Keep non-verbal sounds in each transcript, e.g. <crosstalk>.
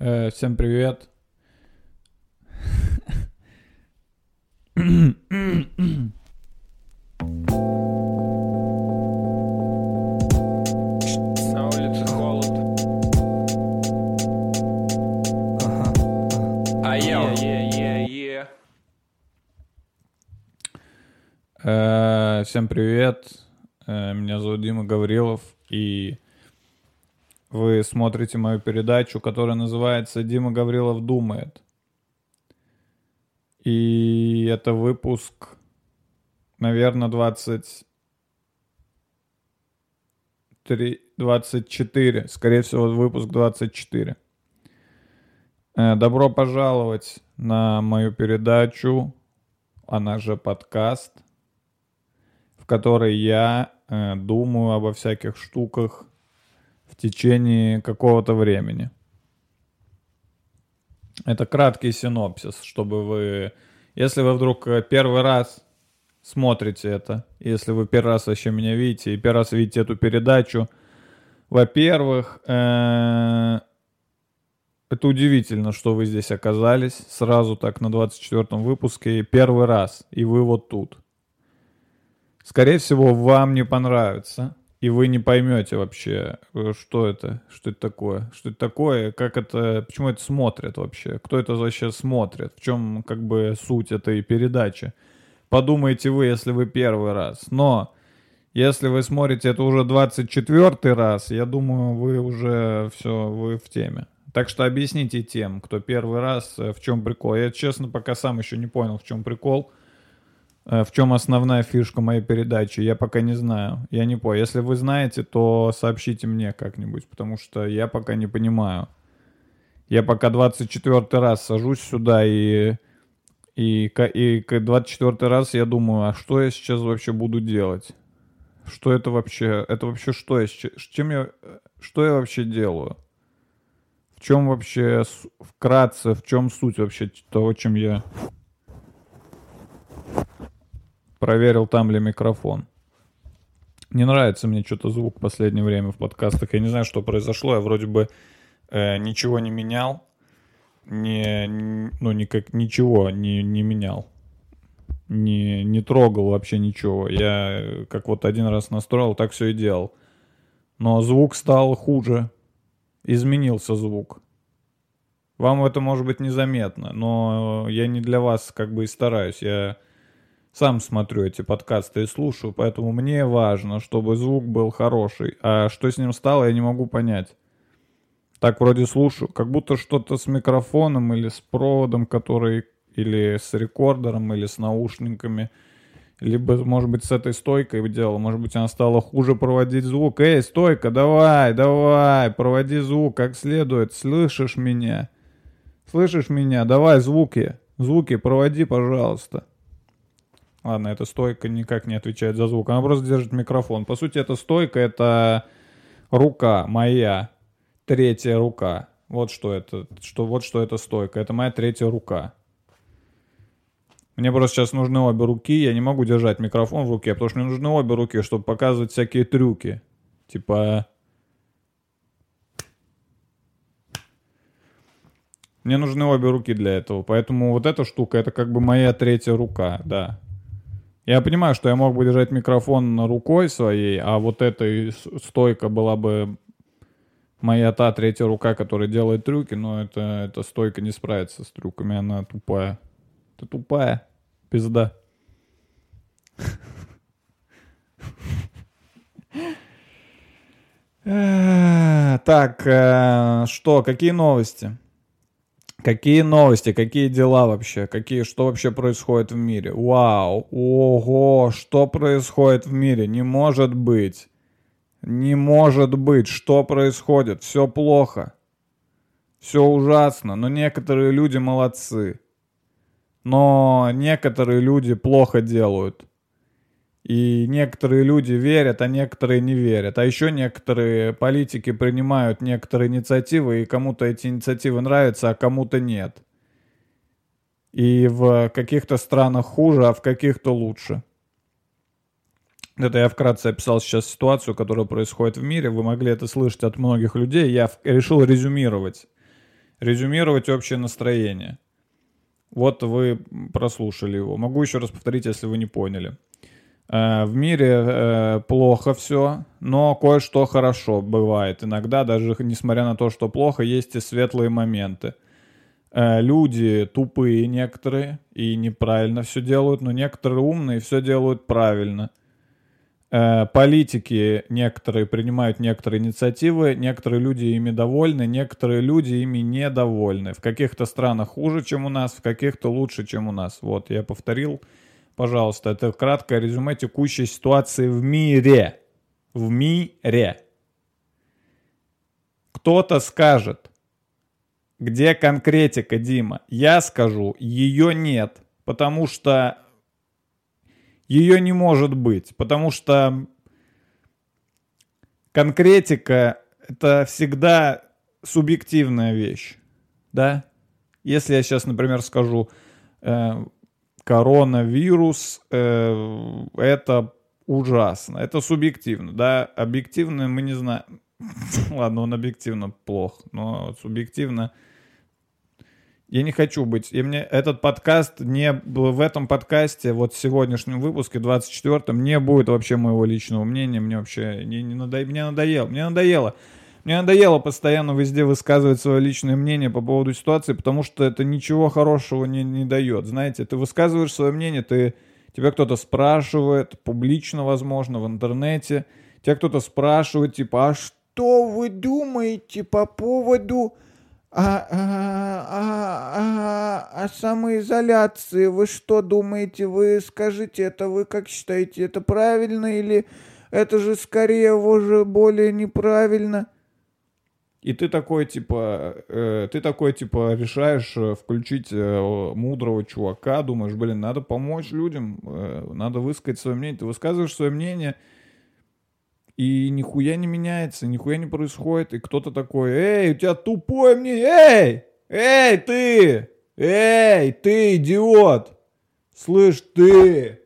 Э, всем привет. На улице холод. А я Э, всем привет. Э, меня зовут Дима Гаврилов, и смотрите мою передачу, которая называется «Дима Гаврилов думает». И это выпуск, наверное, 23, 24. Скорее всего, выпуск 24. Э, Добро пожаловать на мою передачу, она же подкаст, в которой я э, думаю обо всяких штуках в течение какого-то времени. Это краткий синопсис, чтобы вы, если вы вдруг э, первый раз смотрите это, если вы первый раз вообще меня видите и первый раз видите эту передачу, во-первых, э, это удивительно, что вы здесь оказались сразу так на 24 выпуске первый раз, и вы вот тут. Скорее всего, вам не понравится, и вы не поймете вообще, э, что это, что это такое, что это такое, как это, почему это смотрят вообще, кто это вообще смотрит, в чем как бы суть этой передачи. Подумайте вы, если вы первый раз. Но если вы смотрите это уже 24 раз, я думаю, вы уже все, вы в теме. Так что объясните тем, кто первый раз, э, в чем прикол. Я, честно, пока сам еще не понял, в чем прикол. Э, В чем основная фишка моей передачи, я пока не знаю. Я не понял. Если вы знаете, то сообщите мне как-нибудь, потому что я пока не понимаю. Я пока 24 раз сажусь сюда и... И, и к 24 раз я думаю, а что я сейчас вообще буду делать? Что это вообще? Это вообще что я? Чем я... Что я вообще делаю? В чем вообще вкратце, в чем суть вообще того, чем я проверил, там ли микрофон. Не нравится мне что-то звук в последнее время в подкастах. Я не знаю, что произошло. Я вроде бы э, ничего не менял. Не, ну, никак, ничего не, не менял. Не, не трогал вообще ничего. Я э, как вот один раз настроил, так все и делал. Но звук стал хуже. Изменился звук. Вам это может быть незаметно, но я не для вас как бы и стараюсь. Я сам смотрю эти подкасты и слушаю, поэтому мне важно, чтобы звук был хороший. А что с ним стало, я не могу понять. Так вроде слушаю, как будто что-то с микрофоном или с проводом, который или с рекордером, или с наушниками. Либо, может быть, с этой стойкой дело. Может быть, она стала хуже проводить звук. Эй, стойка, давай, давай, проводи звук как следует. Слышишь меня? Слышишь меня? Давай звуки. Звуки проводи, пожалуйста. Ладно, эта стойка никак не отвечает за звук. Она просто держит микрофон. По сути, эта стойка — это рука моя, третья рука. Вот что это, что, вот что это стойка. Это моя третья рука. Мне просто сейчас нужны обе руки. Я не могу держать микрофон в руке, потому что мне нужны обе руки, чтобы показывать всякие трюки. Типа... Мне нужны обе руки для этого. Поэтому вот эта штука, это как бы моя третья рука, да. Я понимаю, что я мог бы держать микрофон рукой своей, а вот эта стойка была бы моя та третья рука, которая делает трюки, но это, эта стойка не справится с трюками, она тупая. Ты тупая, пизда. <laughs> Так, э, что, какие новости? Какие новости, какие дела вообще, какие, что вообще происходит в мире? Вау, ого, что происходит в мире? Не может быть. Не может быть, что происходит? Все плохо. Все ужасно, но некоторые люди молодцы. Но некоторые люди плохо делают. И некоторые люди верят, а некоторые не верят. А еще некоторые политики принимают некоторые инициативы, и кому-то эти инициативы нравятся, а кому-то нет. И в каких-то странах хуже, а в каких-то лучше. Это я вкратце описал сейчас ситуацию, которая происходит в мире. Вы могли это слышать от многих людей. Я решил резюмировать резюмировать общее настроение. Вот вы прослушали его. Могу еще раз повторить, если вы не поняли. Э, в мире э, плохо все, но кое-что хорошо бывает. Иногда, даже несмотря на то, что плохо, есть и светлые моменты. Э, люди тупые некоторые и неправильно все делают, но некоторые умные все делают правильно. Политики некоторые принимают некоторые инициативы, некоторые люди ими довольны, некоторые люди ими недовольны. В каких-то странах хуже, чем у нас, в каких-то лучше, чем у нас. Вот, я повторил, пожалуйста, это краткое резюме текущей ситуации в мире. В мире. Кто-то скажет, где конкретика, Дима? Я скажу, ее нет, потому что ее не может быть, потому что конкретика это всегда субъективная вещь, да? Если я сейчас, например, скажу э, коронавирус, э, это ужасно, это субъективно, да? Объективно мы не знаем. <laughs> Ладно, он объективно плох, но субъективно я не хочу быть. И мне этот подкаст не в этом подкасте, вот в сегодняшнем выпуске, 24-м, не будет вообще моего личного мнения. Мне вообще не, не надо, мне надоело. Мне надоело. Мне надоело постоянно везде высказывать свое личное мнение по поводу ситуации, потому что это ничего хорошего не, не дает. Знаете, ты высказываешь свое мнение, ты, тебя кто-то спрашивает, публично, возможно, в интернете. Тебя кто-то спрашивает, типа, а что вы думаете по поводу а, а, а, а, а самоизоляции, вы что думаете? Вы скажите, это вы как считаете, это правильно или это же скорее уже более неправильно? И ты такой, типа, э, ты такой, типа, решаешь э, включить э, мудрого чувака, думаешь, блин, надо помочь людям, э, надо высказать свое мнение. Ты высказываешь свое мнение, и нихуя не меняется, нихуя не происходит, и кто-то такой, эй, у тебя тупое мне, эй, эй, ты, эй, ты, идиот, слышь, ты,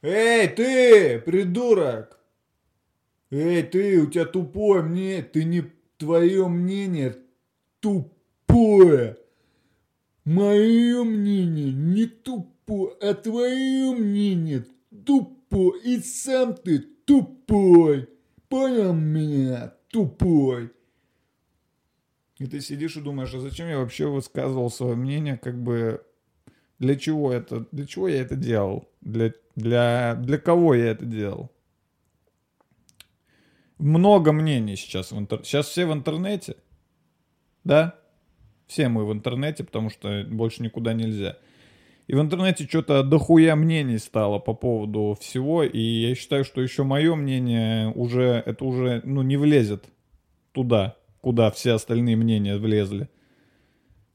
эй, ты, придурок, эй, ты, у тебя тупое мне, ты не, твое мнение тупое, мое мнение не тупое, а твое мнение тупое, и сам ты тупой. Понял меня, тупой. И ты сидишь и думаешь, а зачем я вообще высказывал свое мнение, как бы для чего это, для чего я это делал, для, для, для кого я это делал. Много мнений сейчас в интернете. Сейчас все в интернете, да? Все мы в интернете, потому что больше никуда нельзя. И в интернете что-то дохуя мнений стало по поводу всего, и я считаю, что еще мое мнение уже, это уже, ну, не влезет туда, куда все остальные мнения влезли.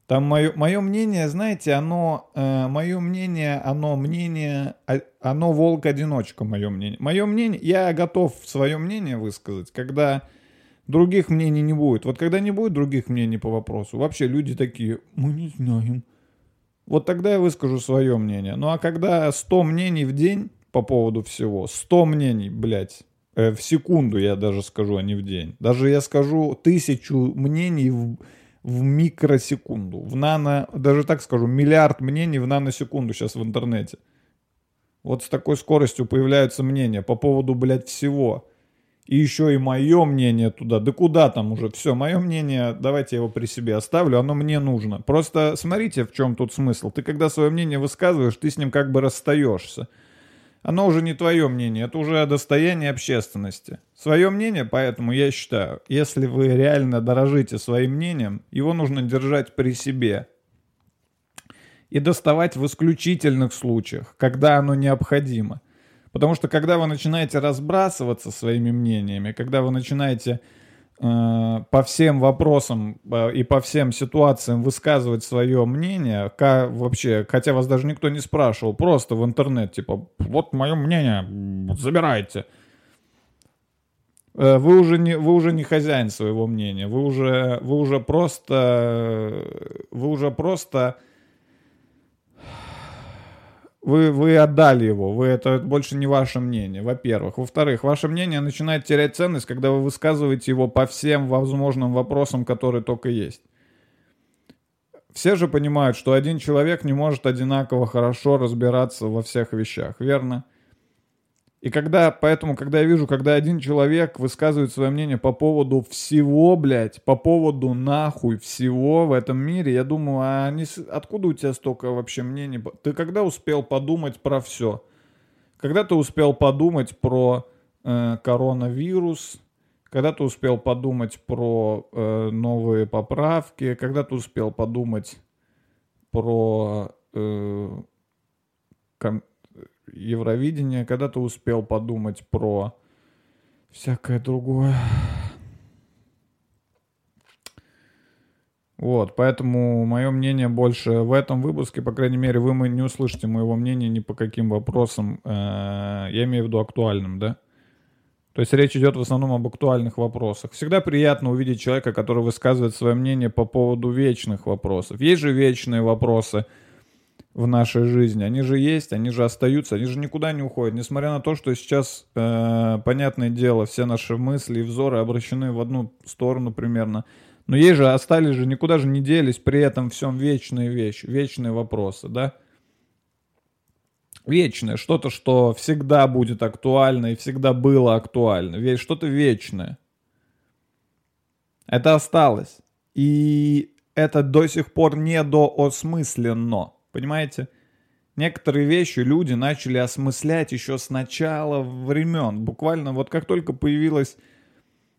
Там мое, мое мнение, знаете, оно, э, мое мнение, оно мнение, а, оно волк-одиночка, мое мнение. Мое мнение, я готов свое мнение высказать, когда других мнений не будет. Вот когда не будет других мнений по вопросу, вообще люди такие, мы не знаем, вот тогда я выскажу свое мнение. Ну а когда 100 мнений в день по поводу всего, 100 мнений, блядь, э, в секунду я даже скажу, а не в день. Даже я скажу тысячу мнений в, в микросекунду, в нано, даже так скажу, миллиард мнений в наносекунду сейчас в интернете. Вот с такой скоростью появляются мнения по поводу, блядь, всего и еще и мое мнение туда. Да куда там уже? Все, мое мнение, давайте я его при себе оставлю, оно мне нужно. Просто смотрите, в чем тут смысл. Ты когда свое мнение высказываешь, ты с ним как бы расстаешься. Оно уже не твое мнение, это уже достояние общественности. Свое мнение, поэтому я считаю, если вы реально дорожите своим мнением, его нужно держать при себе. И доставать в исключительных случаях, когда оно необходимо. Потому что когда вы начинаете разбрасываться своими мнениями, когда вы начинаете по всем вопросам э, и по всем ситуациям высказывать свое мнение, как, вообще, хотя вас даже никто не спрашивал, просто в интернет, типа, вот мое мнение, забирайте. Э, вы уже не, вы уже не хозяин своего мнения, вы уже, вы уже просто, вы уже просто вы, вы отдали его, вы, это больше не ваше мнение, во-первых. Во-вторых, ваше мнение начинает терять ценность, когда вы высказываете его по всем возможным вопросам, которые только есть. все же понимают, что один человек не может одинаково хорошо разбираться во всех вещах, верно? И когда, поэтому, когда я вижу, когда один человек высказывает свое мнение по поводу всего, блядь, по поводу нахуй всего в этом мире, я думаю, а не откуда у тебя столько вообще мнений? Ты когда успел подумать про все? Когда ты успел подумать про э, коронавирус? Когда ты успел подумать про э, новые поправки? Когда ты успел подумать про э, Евровидение? Когда ты успел подумать про всякое другое? Вот, поэтому мое мнение больше в этом выпуске, по крайней мере, вы не услышите моего мнения ни по каким вопросам, э, я имею в виду актуальным, да? То есть речь идет в основном об актуальных вопросах. Всегда приятно увидеть человека, который высказывает свое мнение по поводу вечных вопросов. Есть же вечные вопросы в нашей жизни. Они же есть, они же остаются, они же никуда не уходят. Несмотря на то, что сейчас, э, понятное дело, все наши мысли и взоры обращены в одну сторону примерно. Но есть же, остались же, никуда же не делись при этом всем вечные вещи, вечные вопросы, да? Вечное, что-то, что всегда будет актуально и всегда было актуально. Что-то вечное. Это осталось. И это до сих пор недоосмысленно. Понимаете? Некоторые вещи люди начали осмыслять еще с начала времен. Буквально вот как только появилась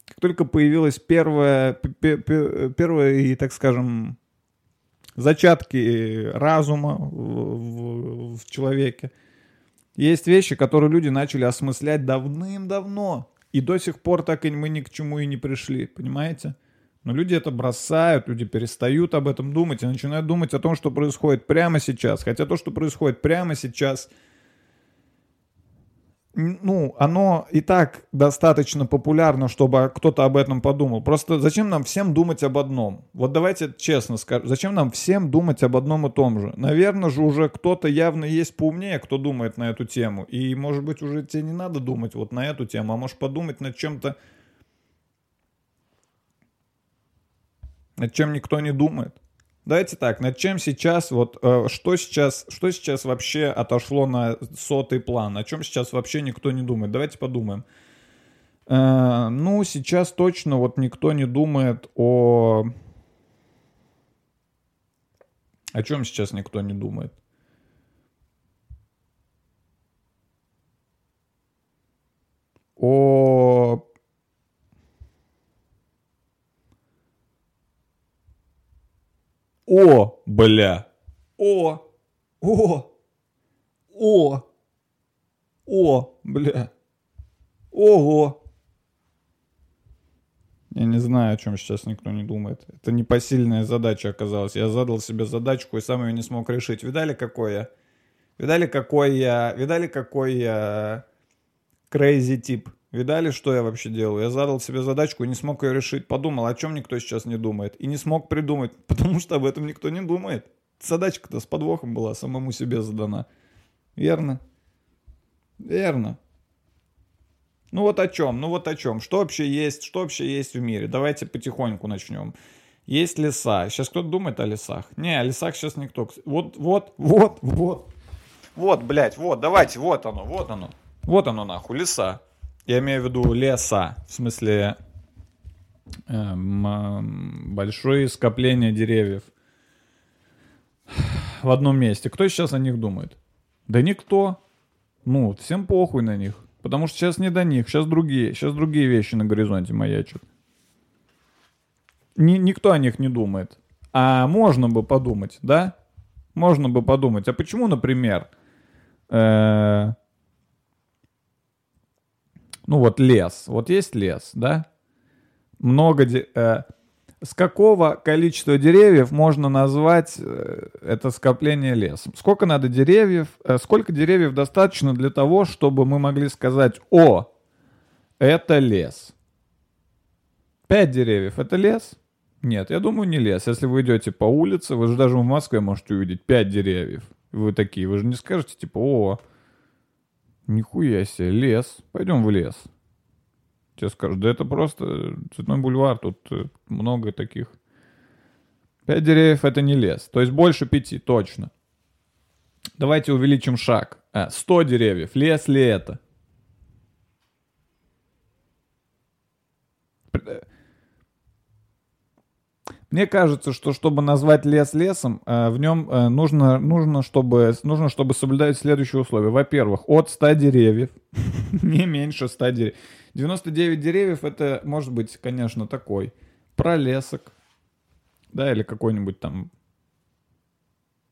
как только появилась первая, пе- пе- первые, так скажем, зачатки разума в, в- в человеке, есть вещи, которые люди начали осмыслять давным-давно. И до сих пор так и мы ни к чему и не пришли, понимаете? Но люди это бросают, люди перестают об этом думать и начинают думать о том, что происходит прямо сейчас. Хотя то, что происходит прямо сейчас, ну, оно и так достаточно популярно, чтобы кто-то об этом подумал. Просто зачем нам всем думать об одном? Вот давайте честно скажем, зачем нам всем думать об одном и том же? Наверное же уже кто-то явно есть поумнее, кто думает на эту тему. И, может быть, уже тебе не надо думать вот на эту тему, а можешь подумать над чем-то, над чем никто не думает. Давайте так, над чем сейчас, вот э, что сейчас, что сейчас вообще отошло на сотый план, о чем сейчас вообще никто не думает. Давайте подумаем. Э, ну, сейчас точно вот никто не думает о... О чем сейчас никто не думает? О... О, бля. О. О. О. О, бля. Ого. Я не знаю, о чем сейчас никто не думает. Это непосильная задача оказалась. Я задал себе задачку и сам ее не смог решить. Видали, какой я? Видали, какой я... Видали, какой я... Crazy тип. Видали, что я вообще делаю? Я задал себе задачку и не смог ее решить. Подумал, о чем никто сейчас не думает. И не смог придумать, <laughs> потому что об этом никто не думает. Задачка-то с подвохом была, самому себе задана. Верно? Верно. Ну вот о чем, ну вот о чем. Что вообще есть, что вообще есть в мире? Давайте потихоньку начнем. Есть леса. Сейчас кто-то думает о лесах? Не, о лесах сейчас никто. Вот, вот, вот, вот. Вот, блядь, вот, давайте, вот оно, вот оно. Вот оно нахуй, леса. Я имею в виду леса, в смысле эм, большое скопление деревьев в одном месте. Кто сейчас о них думает? Да никто. Ну, всем похуй на них. Потому что сейчас не до них, сейчас другие, сейчас другие вещи на горизонте маячат. Ни, никто о них не думает. А можно бы подумать, да? Можно бы подумать. А почему, например, э, ну вот лес, вот есть лес, да? Много, де- э, с какого количества деревьев можно назвать э, это скопление лесом? Сколько надо деревьев? э, сколько деревьев достаточно для того, чтобы мы могли сказать, о, это лес? Пять деревьев это лес? Нет, я думаю, не лес. Если вы идете по улице, вы же даже в Москве можете увидеть пять деревьев. Вы такие, вы же не скажете, типа, о, нихуя себе, лес, пойдем в лес. Тебе скажут, да это просто цветной бульвар, тут э, много таких 5 деревьев это не лес. То есть больше 5, точно. Давайте увеличим шаг. А, 100 деревьев. Лес ли это? Мне кажется, что чтобы назвать лес лесом, э, в нем э, нужно, нужно, чтобы, нужно, чтобы соблюдать следующие условия. Во-первых, от 100 деревьев, <laughs> не меньше 100 деревьев. 99 деревьев это может быть, конечно, такой пролесок, да, или какой-нибудь там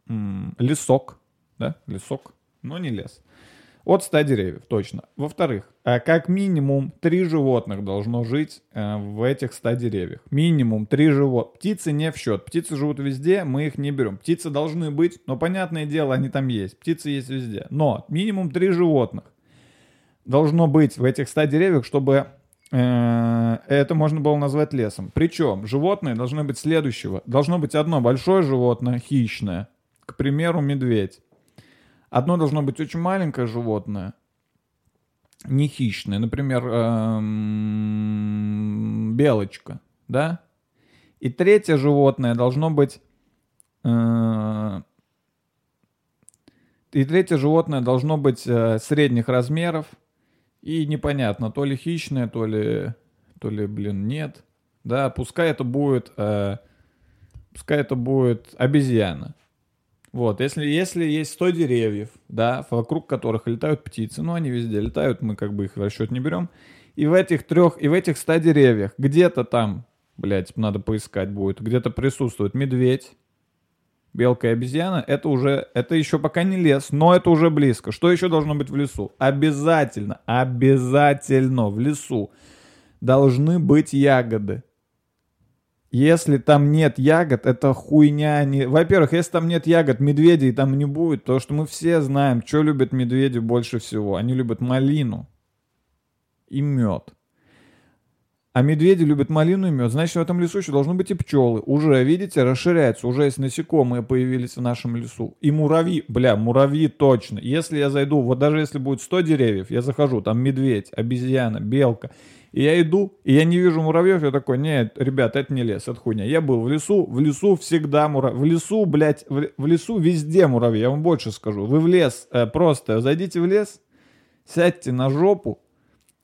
лесок, да, лесок, но не лес. От 100 деревьев, точно. Во-вторых, э, как минимум 3 животных должно жить э, в этих 100 деревьях. Минимум 3 животных. Птицы не в счет. Птицы живут везде, мы их не берем. Птицы должны быть, но понятное дело, они там есть. Птицы есть везде. Но минимум 3 животных должно быть в этих 100 деревьях, чтобы э, это можно было назвать лесом. Причем животные должны быть следующего. Должно быть одно большое животное, хищное. К примеру, медведь. Одно должно быть очень маленькое животное, не хищное, например, эм, белочка, да? И третье животное должно быть... Э, и третье животное должно быть э, средних размеров. И непонятно, то ли хищное, то ли, то ли, блин, нет. Да, пускай это будет, э, пускай это будет обезьяна. Вот, если, если есть 100 деревьев, да, вокруг которых летают птицы, ну, они везде летают, мы как бы их в расчет не берем, и в этих трех, и в этих 100 деревьях где-то там, блядь, надо поискать будет, где-то присутствует медведь, белка и обезьяна, это уже, это еще пока не лес, но это уже близко. Что еще должно быть в лесу? Обязательно, обязательно в лесу должны быть ягоды. Если там нет ягод, это хуйня. Не... Во-первых, если там нет ягод, медведей там не будет, потому что мы все знаем, что любят медведи больше всего. Они любят малину и мед. А медведи любят малину и мед. Значит, в этом лесу еще должны быть и пчелы. Уже, видите, расширяется. Уже есть насекомые появились в нашем лесу. И муравьи. Бля, муравьи точно. Если я зайду, вот даже если будет 100 деревьев, я захожу, там медведь, обезьяна, белка. И я иду, и я не вижу муравьев, я такой, нет, ребят, это не лес, это хуйня. Я был в лесу, в лесу всегда муравьи. В лесу, блядь, в, в лесу везде муравьи, я вам больше скажу. Вы в лес, э, просто зайдите в лес, сядьте на жопу,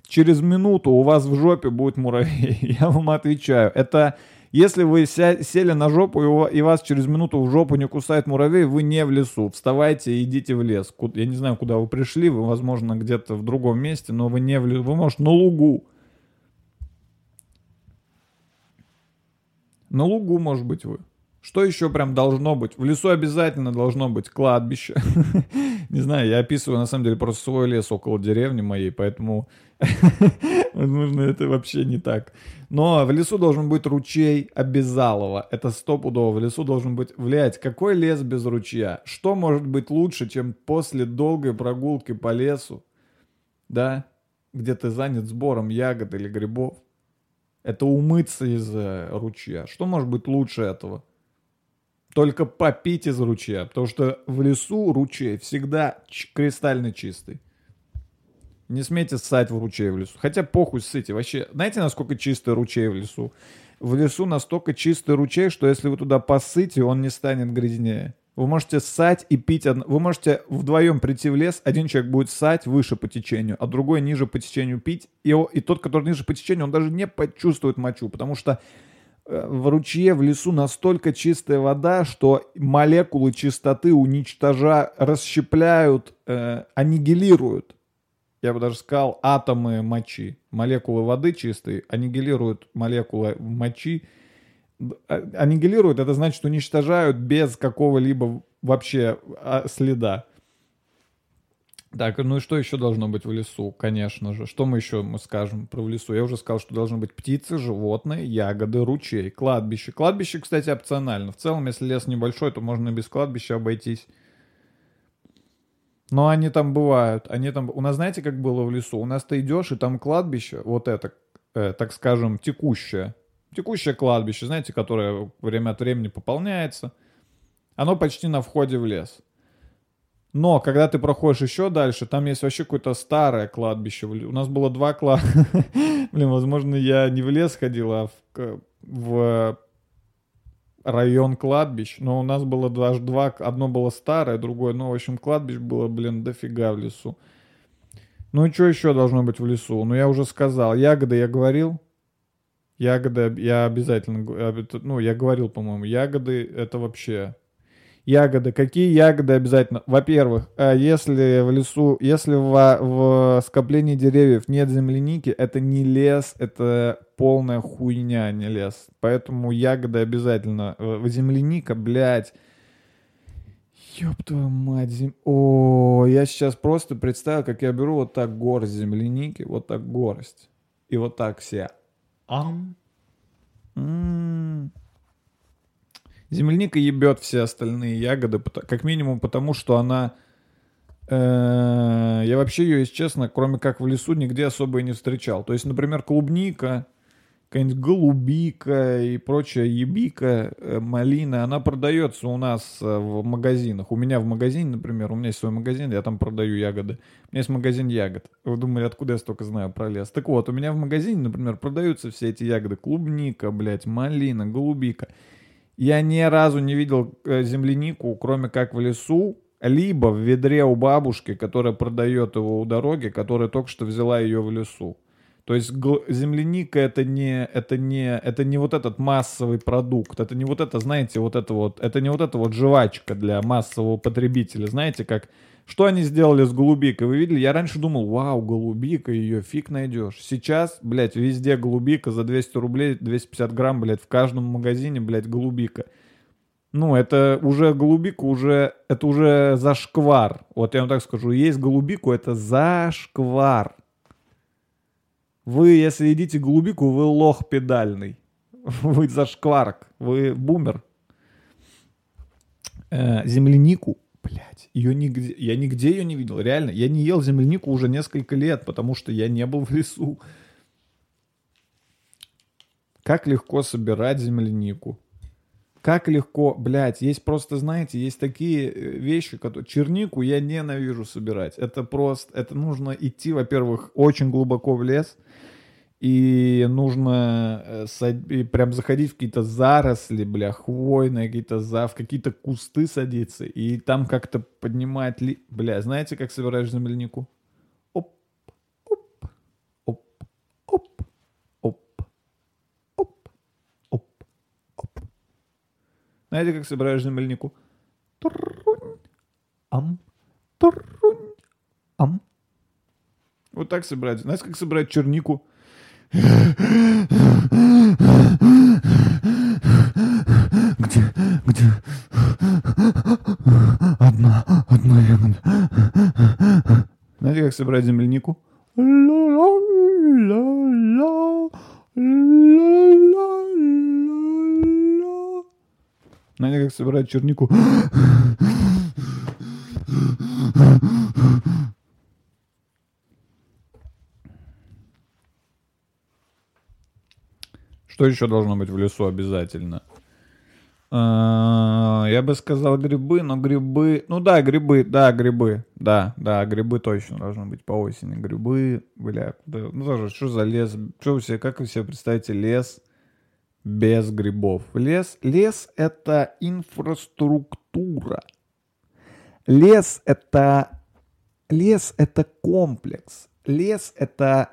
через минуту у вас в жопе будет муравей. <laughs> Я вам отвечаю. Это если вы ся- сели на жопу и, вас через минуту в жопу не кусает муравей, вы не в лесу. Вставайте и идите в лес. Я не знаю, куда вы пришли, вы, возможно, где-то в другом месте, но вы не в лесу. Вы, может, на лугу. На лугу, может быть, вы. Что еще прям должно быть? В лесу обязательно должно быть кладбище. <laughs> Не знаю, я описываю на самом деле просто свой лес около деревни моей, поэтому, <laughs> возможно, это вообще не так. Но в лесу должен быть ручей обязалово. Это стопудово. В лесу должен быть... Влиять, какой лес без ручья? Что может быть лучше, чем после долгой прогулки по лесу, да, где ты занят сбором ягод или грибов, это умыться из э, ручья. Что может быть лучше этого? Только попить из ручья, потому что в лесу ручей всегда кристально чистый. Не смейте ссать в ручей в лесу. Хотя похуй ссыте. Вообще, знаете, насколько чистый ручей в лесу? В лесу настолько чистый ручей, что если вы туда посыте, он не станет грязнее. Вы можете ссать и пить. Вы можете вдвоем прийти в лес, один человек будет ссать выше по течению, а другой ниже по течению пить. И, и тот, который ниже по течению, он даже не почувствует мочу, потому что э, в ручье, в лесу настолько чистая вода, что молекулы чистоты уничтожают, расщепляют, э, аннигилируют. Я бы даже сказал, атомы мочи. Молекулы воды чистой аннигилируют молекулы мочи. А- Аннигилируют, это значит уничтожают без какого-либо вообще а, следа. Так, ну и что еще должно быть в лесу, конечно же? Что мы еще мы скажем про в лесу? Я уже сказал, что должны быть птицы, животные, ягоды, ручей, кладбище. Кладбище, кстати, опционально. В целом, если лес небольшой, то можно и без кладбища обойтись. Но они там бывают. Они там... У нас, знаете, как было в лесу? У нас ты идешь, и там кладбище, вот это, э, так скажем, текущее. Текущее кладбище, знаете, которое время от времени пополняется. Оно почти на входе в лес. Но когда ты проходишь еще дальше, там есть вообще какое-то старое кладбище. У нас было два кладбища. <laughs> Блин, возможно, я не в лес ходил, а в, в район кладбищ, но у нас было даже два, одно было старое, другое, ну, в общем, кладбищ было, блин, дофига в лесу. Ну и что еще должно быть в лесу? Ну, я уже сказал, ягоды я говорил, ягоды я обязательно, ну, я говорил, по-моему, ягоды это вообще... Ягоды. Какие ягоды обязательно? Во-первых, э, если в лесу, если в, в скоплении деревьев нет земляники, это не лес, это полная хуйня, а не лес. Поэтому ягоды обязательно. Земляника, блядь. Ёб твою мать. зем- О, я сейчас просто представил, как я беру вот так горсть земляники, вот так горсть. И вот так все. Ам. Земляника ебет все остальные ягоды, как минимум потому, что она... э, Я вообще ее, если честно, кроме как в лесу, нигде особо и не встречал. То есть, например, клубника, какая-нибудь голубика и прочая ебика, э, малина, она продается у нас э, в магазинах. У меня в магазине, например, у меня есть свой магазин, я там продаю ягоды. У меня есть магазин ягод. Вы думали, откуда я столько знаю про лес? Так вот, у меня в магазине, например, продаются все эти ягоды. Клубника, блядь, малина, голубика. Я ни разу не видел э, землянику, кроме как в лесу, либо в ведре у бабушки, которая продает его у дороги, которая только что взяла ее в лесу. То есть земляника это не, это не, это не вот этот массовый продукт, это не вот это, знаете, вот это вот, это не вот это вот жвачка для массового потребителя, знаете, как, что они сделали с голубикой, вы видели? Я раньше думал, вау, голубика, ее фиг найдешь. Сейчас, блядь, везде голубика за 200 рублей, 250 грамм, блядь, в каждом магазине, блядь, голубика. Ну, это уже голубика, уже, это уже зашквар. Вот я вам так скажу, есть голубику, это зашквар. Вы, если едите голубику, вы лох педальный. <laughs> Вы зашкварок, вы бумер. Э, землянику, блядь, ее нигде, я нигде ее не видел, реально. Я не ел землянику уже несколько лет, потому что я не был в лесу. Как легко собирать землянику. Как легко, блядь, есть просто, знаете, есть такие э, вещи, которые... Чернику я ненавижу собирать. Это просто, это нужно идти, во-первых, очень глубоко в лес, и нужно э, и прям заходить в какие-то заросли, бля, хвойные, какие-то за, в какие-то кусты садиться, и там как-то поднимать, ли... бля, знаете, как собираешь землянику? Оп, оп, оп, оп, оп, оп, оп, оп. Знаете, как собираешь землянику? Трунь, ам, трунь, ам. Вот так собирать. Знаете, как собирать чернику? Где, где? Одна, одна ягода. Знаете, как собирать землянику? Ла-ла-ла-ла, Знаете, как собирать чернику? Что еще должно быть в лесу обязательно? А, Я бы сказал грибы, но грибы... Ну да, грибы, да, грибы. Да, да, грибы точно должны быть по осени. Грибы, бля, куда- ну тоже, что за лес? Что вы себе, как вы себе представите лес без грибов? Лес, лес это инфраструктура. Лес это... Лес это комплекс. Лес это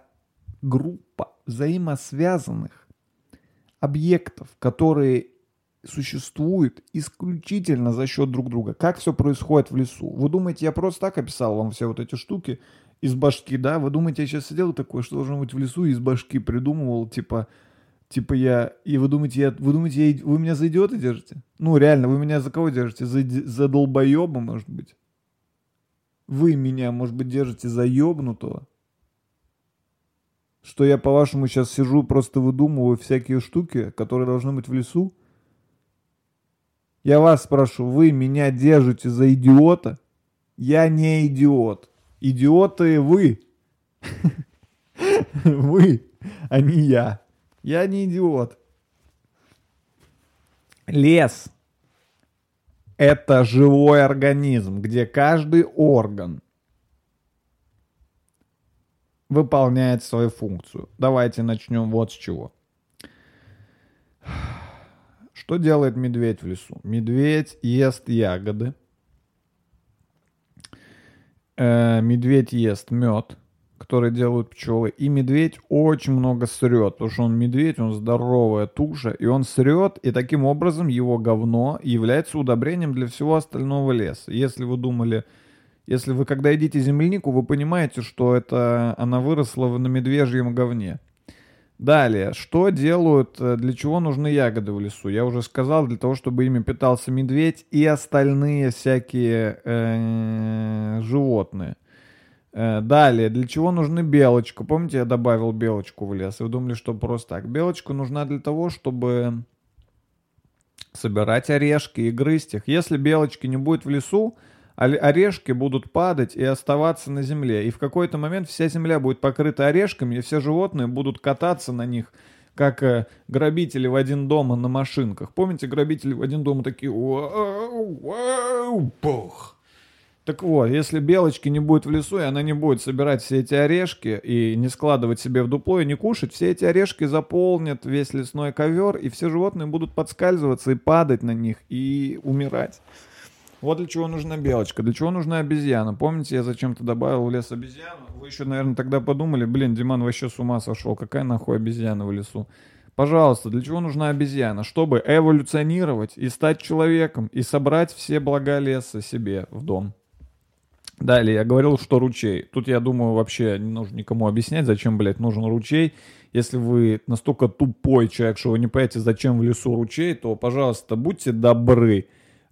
группа взаимосвязанных объектов, которые существуют исключительно за счет друг друга. Как все происходит в лесу? Вы думаете, я просто так описал вам все вот эти штуки из башки, да? Вы думаете, я сейчас сидел такой, что должно быть в лесу, из башки придумывал, типа, типа я... И вы думаете, я, вы думаете, я, вы меня за идиота держите? Ну, реально, вы меня за кого держите? За, за долбоеба, может быть? Вы меня, может быть, держите за ебнутого? Что я, по-вашему, сейчас сижу, просто выдумываю всякие штуки, которые должны быть в лесу? Я вас спрашиваю, вы меня держите за идиота? Я не идиот. Идиоты вы. <laughs> Вы, а не я. Я не идиот. Лес – это живой организм, где каждый орган выполняет свою функцию. Давайте начнем вот с чего. Что делает медведь в лесу? Медведь ест ягоды. Э, медведь ест мед, который делают пчелы. И медведь очень много срет, потому что он медведь, он здоровая туша, и он срет, и таким образом его говно является удобрением для всего остального леса. Если вы думали, если вы когда едите землянику, вы понимаете, что это она выросла на медвежьем говне. Далее, что делают, э, для чего нужны ягоды в лесу? Я уже сказал, для того, чтобы ими питался медведь и остальные всякие э, животные. Э, далее, для чего нужны белочка? Помните, я добавил белочку в лес? Вы думали, что просто так? Белочка нужна для того, чтобы собирать орешки и грызть их. Если белочки не будет в лесу, орешки будут падать и оставаться на земле. И в какой-то момент вся земля будет покрыта орешками, и все животные будут кататься на них, как э, грабители в один дома на машинках. Помните, грабители в один дома такие... Пух. Так вот, если белочки не будет в лесу, и она не будет собирать все эти орешки и не складывать себе в дупло и не кушать, все эти орешки заполнят весь лесной ковер, и все животные будут подскальзываться и падать на них и умирать. Вот для чего нужна белочка. Для чего нужна обезьяна? Помните, я зачем-то добавил в лес обезьяну? Вы еще, наверное, тогда подумали, блин, Диман вообще с ума сошел. Какая нахуй обезьяна в лесу? Пожалуйста, для чего нужна обезьяна? Чтобы эволюционировать и стать человеком, и собрать все блага леса себе в дом. Далее, я говорил, что ручей. Тут, я думаю, вообще не нужно никому объяснять, зачем, блядь, нужен ручей. Если вы настолько тупой человек, что вы не понимаете, зачем в лесу ручей, то, пожалуйста, будьте добры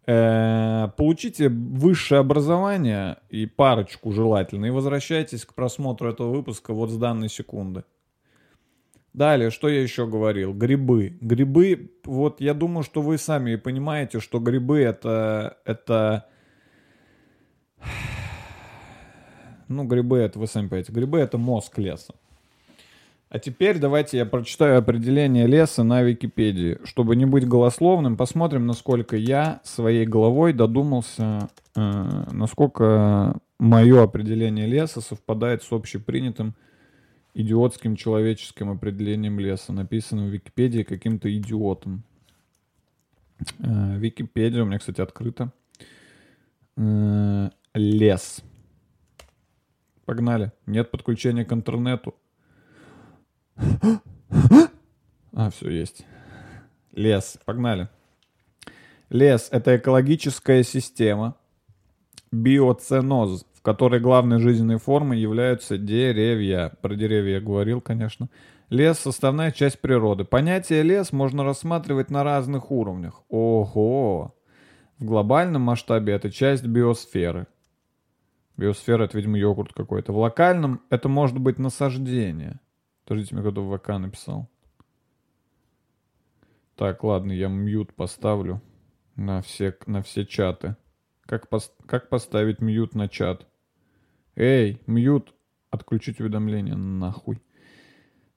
Э, получите высшее образование и парочку желательно, и возвращайтесь к просмотру этого выпуска вот с данной секунды. Далее, что я еще говорил? Грибы. Грибы, вот я думаю, что вы сами понимаете, что грибы это, это, ну грибы это, вы сами понимаете, грибы это мозг леса. А теперь давайте я прочитаю определение леса на Википедии. Чтобы не быть голословным, посмотрим, насколько я своей головой додумался, э, насколько мое определение леса совпадает с общепринятым идиотским человеческим определением леса, написанным в Википедии каким-то идиотом. Э, Википедия у меня, кстати, открыта. Э, лес. Погнали. Нет подключения к интернету. А, все есть. Лес. Погнали. Лес — это экологическая система, биоценоз, в которой главной жизненной формой являются деревья. Про деревья я говорил, конечно. Лес — составная часть природы. Понятие лес можно рассматривать на разных уровнях. Ого! В глобальном масштабе это часть биосферы. Биосфера — это, видимо, йогурт какой-то. В локальном это может быть насаждение. Подождите, мне кто-то в ВК написал. Так, ладно, я mute поставлю на все, на все чаты. Как, пос, как поставить mute на чат? Эй, mute, отключить уведомления, нахуй.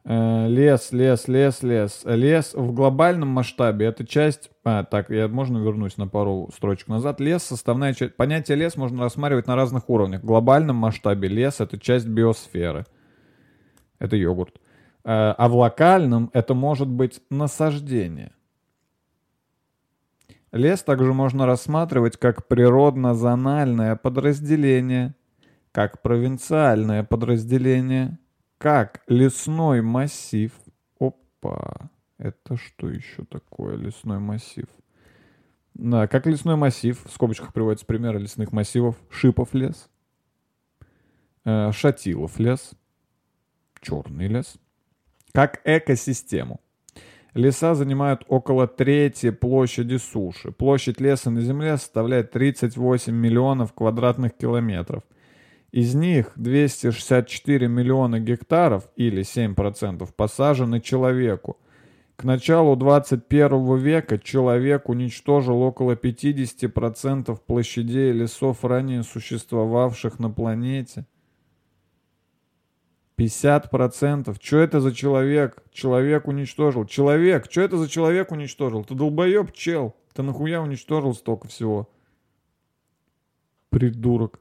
Э, лес, лес, лес, лес. Лес в глобальном масштабе это часть... А, так, я можно вернусь на пару строчек назад. Лес — составная часть... Понятие лес можно рассматривать на разных уровнях. В глобальном масштабе лес — это часть биосферы — это йогурт. Э, а в локальном это может быть насаждение. Лес также можно рассматривать как природно-зональное подразделение, как провинциальное подразделение, как лесной массив. Опа, это что еще такое лесной массив? Да, как лесной массив, в скобочках приводится примеры лесных массивов, Шипов лес, э, Шатилов лес – черный лес, как экосистему. Леса занимают около трети площади суши. Площадь леса на Земле составляет 38 миллионов квадратных километров. Из них 264 миллиона гектаров, или 7%, посажены человеку. К началу 21 века человек уничтожил около 50% площадей лесов, ранее существовавших на планете – 50%. Что это за человек? Человек уничтожил. Человек, что это за человек уничтожил? Ты долбоеб, чел. Ты нахуя уничтожил столько всего? Придурок.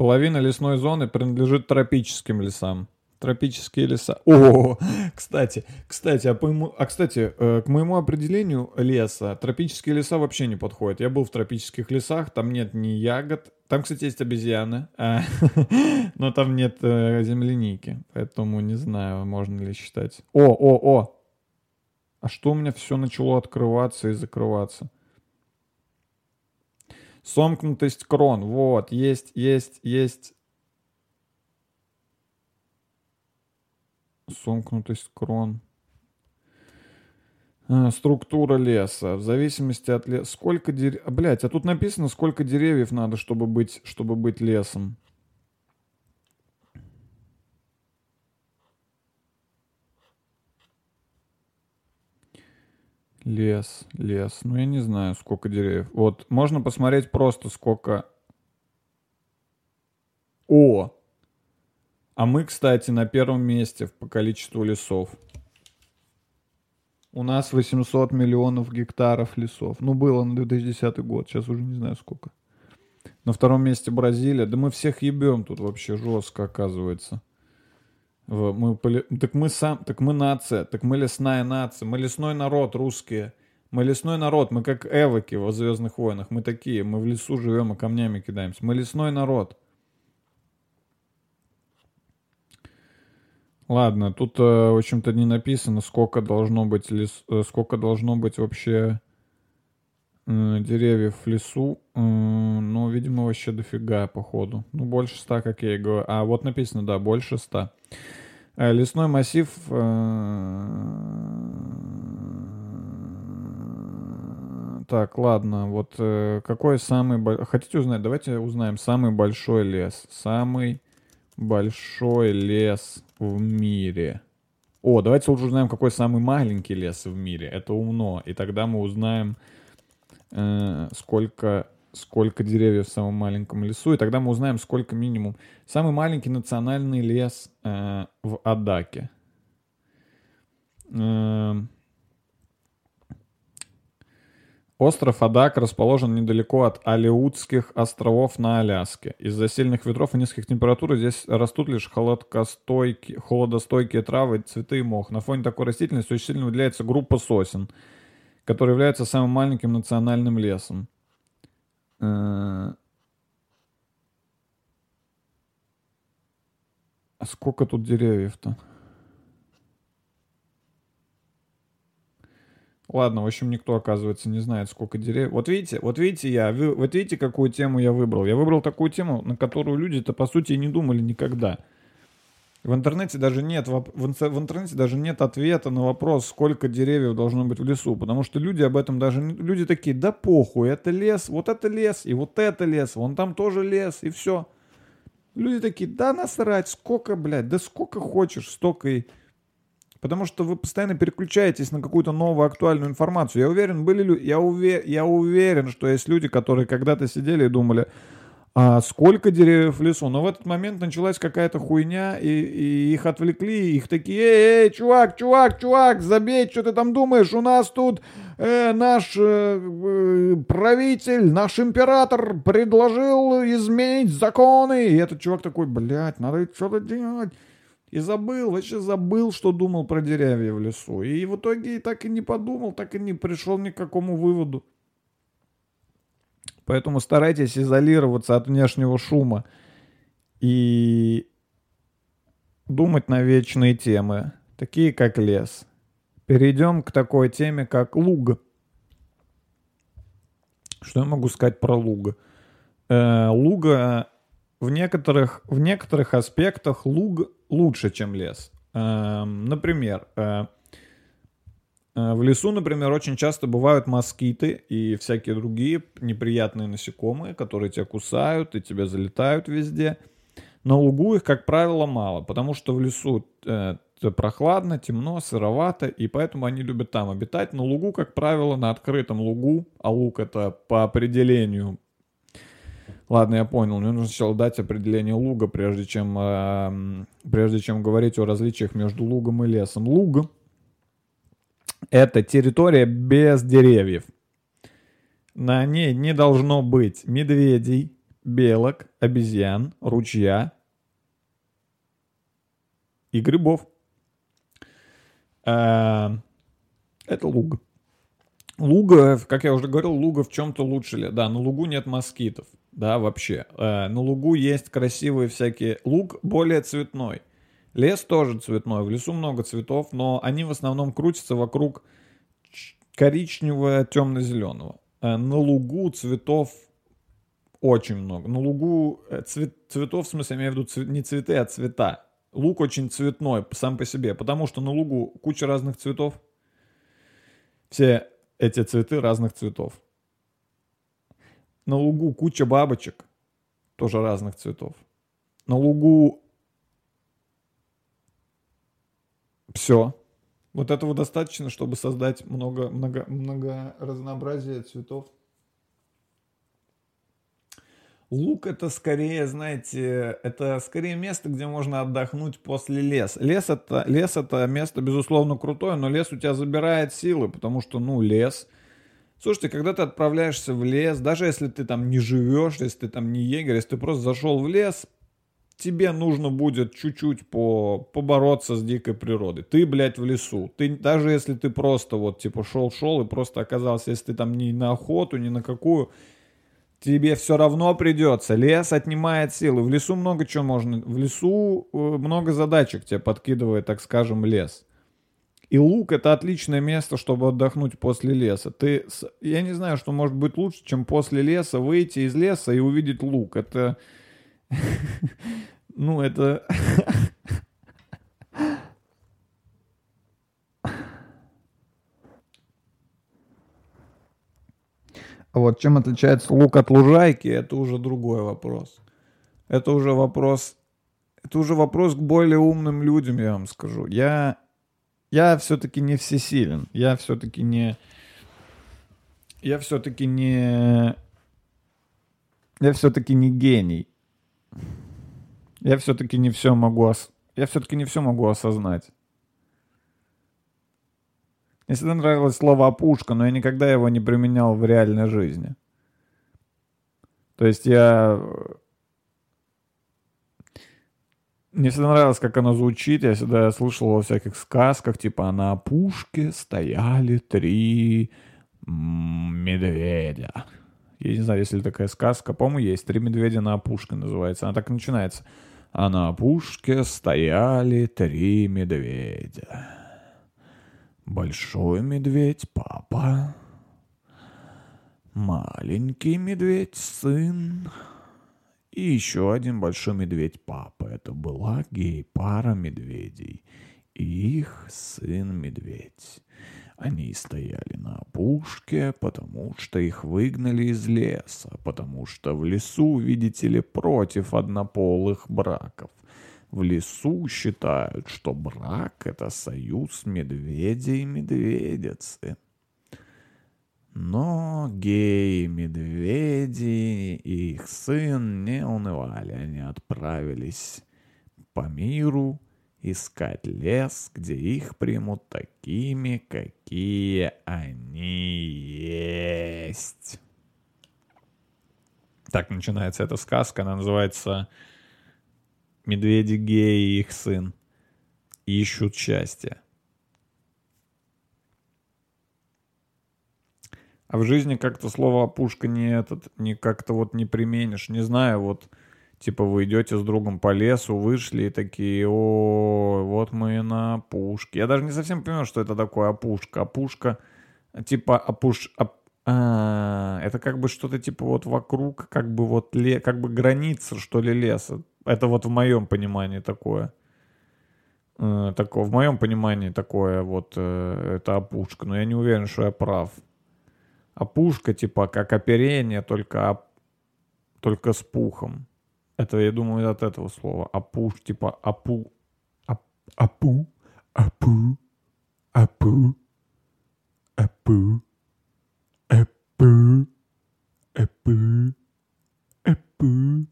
Половина лесной зоны принадлежит тропическим лесам. Тропические леса. <laughs> О, кстати, кстати, а, по моему, а кстати, э, к моему определению леса тропические леса вообще не подходят. Я был в тропических лесах, там нет ни ягод, там, кстати, есть обезьяны, а, <laughs> но там нет э, земляники, поэтому не знаю, можно ли считать. О, о, о! А что у меня все начало открываться и закрываться? Сомкнутость крон, вот, есть, есть, есть. Сомкнутость крон. А, структура леса. В зависимости от леса. Сколько деревьев... Блять, а тут написано, сколько деревьев надо, чтобы быть, чтобы быть лесом. Лес, лес. Ну, я не знаю, сколько деревьев. Вот, можно посмотреть просто, сколько... О! А мы, кстати, на первом месте по количеству лесов. У нас 800 миллионов гектаров лесов. Ну, было на 2010 год, сейчас уже не знаю сколько. На втором месте Бразилия. Да мы всех ебем тут вообще жестко, оказывается. Мы, так мы сам, так мы нация, так мы лесная нация, мы лесной народ, русские. Мы лесной народ, мы как эвоки во Звездных войнах, мы такие, мы в лесу живем и камнями кидаемся. Мы лесной народ. Ладно, тут, э, в общем-то, не написано, сколько должно быть лес, э, сколько должно быть вообще деревьев в лесу. Ну, видимо, вообще дофига, походу. Ну, больше ста, как я и говорю. А, вот написано, да, больше ста. Лесной массив... Так, ладно, вот какой самый... Хотите узнать? Давайте узнаем самый большой лес. Самый большой лес в мире? О, давайте лучше узнаем, какой самый маленький лес в мире. Это умно. И тогда мы узнаем, э, сколько, сколько деревьев в самом маленьком лесу. И тогда мы узнаем, сколько минимум. Самый маленький национальный лес э, в Адаке. Э, Остров Адак расположен недалеко от Алеутских островов на Аляске. Из-за сильных ветров и низких температур здесь растут лишь холодостойкие травы, цветы и мох. На фоне такой растительности очень сильно выделяется группа сосен, которая является самым маленьким национальным лесом. Э, а сколько тут деревьев-то? Ладно, в общем, никто, оказывается, не знает, сколько деревьев. Вот видите, вот видите я, вы, вот видите, какую тему я выбрал? Я выбрал такую тему, на которую люди-то, по сути, и не думали никогда. В интернете даже нет, в, интернете даже нет ответа на вопрос, сколько деревьев должно быть в лесу, потому что люди об этом даже, люди такие, да похуй, это лес, вот это лес, и вот это лес, вон там тоже лес, и все. Люди такие, да насрать, сколько, блядь, да сколько хочешь, столько и... Потому что вы постоянно переключаетесь на какую-то новую актуальную информацию. Я уверен, были люди, я, уве, я уверен, что есть люди, которые когда-то сидели и думали, а сколько деревьев в лесу. Но в этот момент началась какая-то хуйня, и, и их отвлекли, и их такие, эй, эй, чувак, чувак, чувак, забей, что ты там думаешь, у нас тут э, наш э, э, правитель, наш император предложил изменить законы. И этот чувак такой, блядь, надо что-то делать. И забыл, вообще забыл, что думал про деревья в лесу. И в итоге так и не подумал, так и не пришел ни к какому выводу. Поэтому старайтесь изолироваться от внешнего шума и думать на вечные темы, такие как лес. Перейдем к такой теме, как луга. Что я могу сказать про луга? Э, луга в некоторых, в некоторых аспектах луг лучше, чем лес. Эм, например, э, э, в лесу, например, очень часто бывают москиты и всякие другие неприятные насекомые, которые тебя кусают и тебя залетают везде. На лугу их, как правило, мало, потому что в лесу э, прохладно, темно, сыровато, и поэтому они любят там обитать. На лугу, как правило, на открытом лугу, а луг это по определению Ладно, я понял. Мне нужно сначала дать определение луга, прежде чем, э, прежде чем говорить о различиях между лугом и лесом. Луг — это территория без деревьев. На ней не должно быть медведей, белок, обезьян, ручья. и грибов. Э, Это луг. Луга, как я уже говорил, луга в чем-то лучше. Да, на лугу нет москитов. Да, вообще. Э, На лугу есть красивые всякие... Луг более цветной. Лес тоже цветной. В лесу много цветов, но они в основном крутятся вокруг коричневого, темно-зеленого. Э, На лугу цветов очень много. На лугу э, цвет, цветов, в смысле, я имею в виду цве- не цветы, а цвета. Луг очень цветной сам по себе, потому что на лугу куча разных цветов. Все эти цветы разных цветов. На лугу куча бабочек, тоже разных цветов. На лугу все. Вот этого достаточно, чтобы создать много, много, много разнообразия цветов. Луг это скорее, знаете, это скорее место, где можно отдохнуть после леса. Лес это, лес это место, безусловно, крутое, но лес у тебя забирает силы, потому что, ну, лес. Слушайте, когда ты отправляешься в лес, даже если ты там не живешь, если ты там не егерь, если ты просто зашел в лес, тебе нужно будет чуть-чуть по, побороться с дикой природой. Ты, блядь, в лесу. Ты, даже если ты просто вот, типа, шел-шел и просто оказался, если ты там не на охоту, ни на какую, тебе все равно придется. Лес отнимает силы. В лесу много чего можно. В лесу э, много задачек тебе подкидывает, так скажем, лес. И луг это отличное место, чтобы отдохнуть после леса. Ты, я не знаю, что может быть лучше, чем после леса выйти из леса и увидеть луг. Это, <laughs> ну это, А вот чем отличается лук от лужайки, это уже другой вопрос. Это уже вопрос, это уже вопрос к более умным людям, я вам скажу. Я, я все-таки не всесилен. Я все-таки не, я все-таки не, я все-таки не гений. Я все-таки не все могу, ос- я все-таки не все могу осознать. Мне всегда нравилось слово «опушка», но я никогда его не применял в реальной жизни. То есть я... Мне всегда нравилось, как оно звучит. Я всегда слышал во всяких сказках, типа «А на опушке стояли три медведя». Я не знаю, есть ли такая сказка. По-моему, есть. «Три медведя на опушке» называется. Она так и начинается. А на опушке стояли три медведя. Большой медведь — папа. Маленький медведь — сын. И еще один большой медведь — папа. Это была гей-пара медведей. И их сын-медведь. Они стояли на опушке, потому что их выгнали из леса, потому что в лесу, видите ли, против однополых браков. В лесу считают, что брак — это союз медведя и медведицы. Но геи-медведи и их сын не унывали. Они отправились по миру искать лес, где их примут такими, какие они есть. Так начинается эта сказка. Она называется «Медведи геи и их сын ищут счастье». А в жизни как-то слово опушка не этот, не как-то вот не применишь. Не знаю, вот типа вы идете с другом по лесу, вышли и такие, о, вот мы на опушке. Я даже не совсем понимаю, что это такое опушка. Опушка, типа опуш... оп- а, это как бы что-то типа вот вокруг, как бы вот ле, как бы граница, что ли, леса. Это вот в моем понимании такое. Э, такое, в моем понимании такое вот, э, это опушка. Но я не уверен, что я прав. Опушка, типа, как оперение, только, только с пухом. Это, я думаю, от этого слова. Опуш, типа, опу, оп- опу, опу, опу, опу, опу, опу, опу.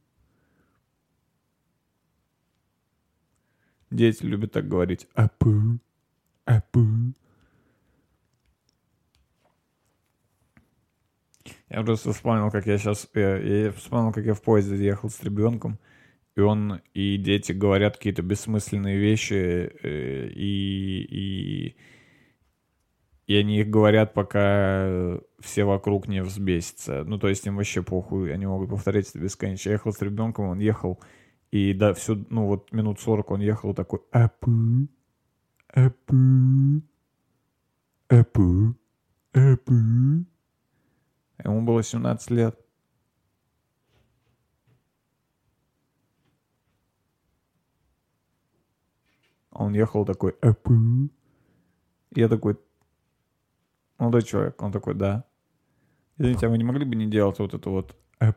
Дети любят так говорить. Апу, апу. Я просто вспомнил, как я сейчас... Я, я вспомнил, как я в поезде ехал с ребенком. и он, и дети говорят какие-то бессмысленные вещи, э, и, и, и они их говорят, пока все вокруг не взбесятся. Ну, то есть им вообще похуй, они могут повторять это бесконечно. Я ехал с ребенком, он ехал, и да, всю, ну, вот минут 40 он ехал такой, апу, апу, апу, апу. Ему было 17 лет. Он ехал такой. Я такой, молодой человек, он такой, да. Извините, а вы не могли бы не делать вот это вот?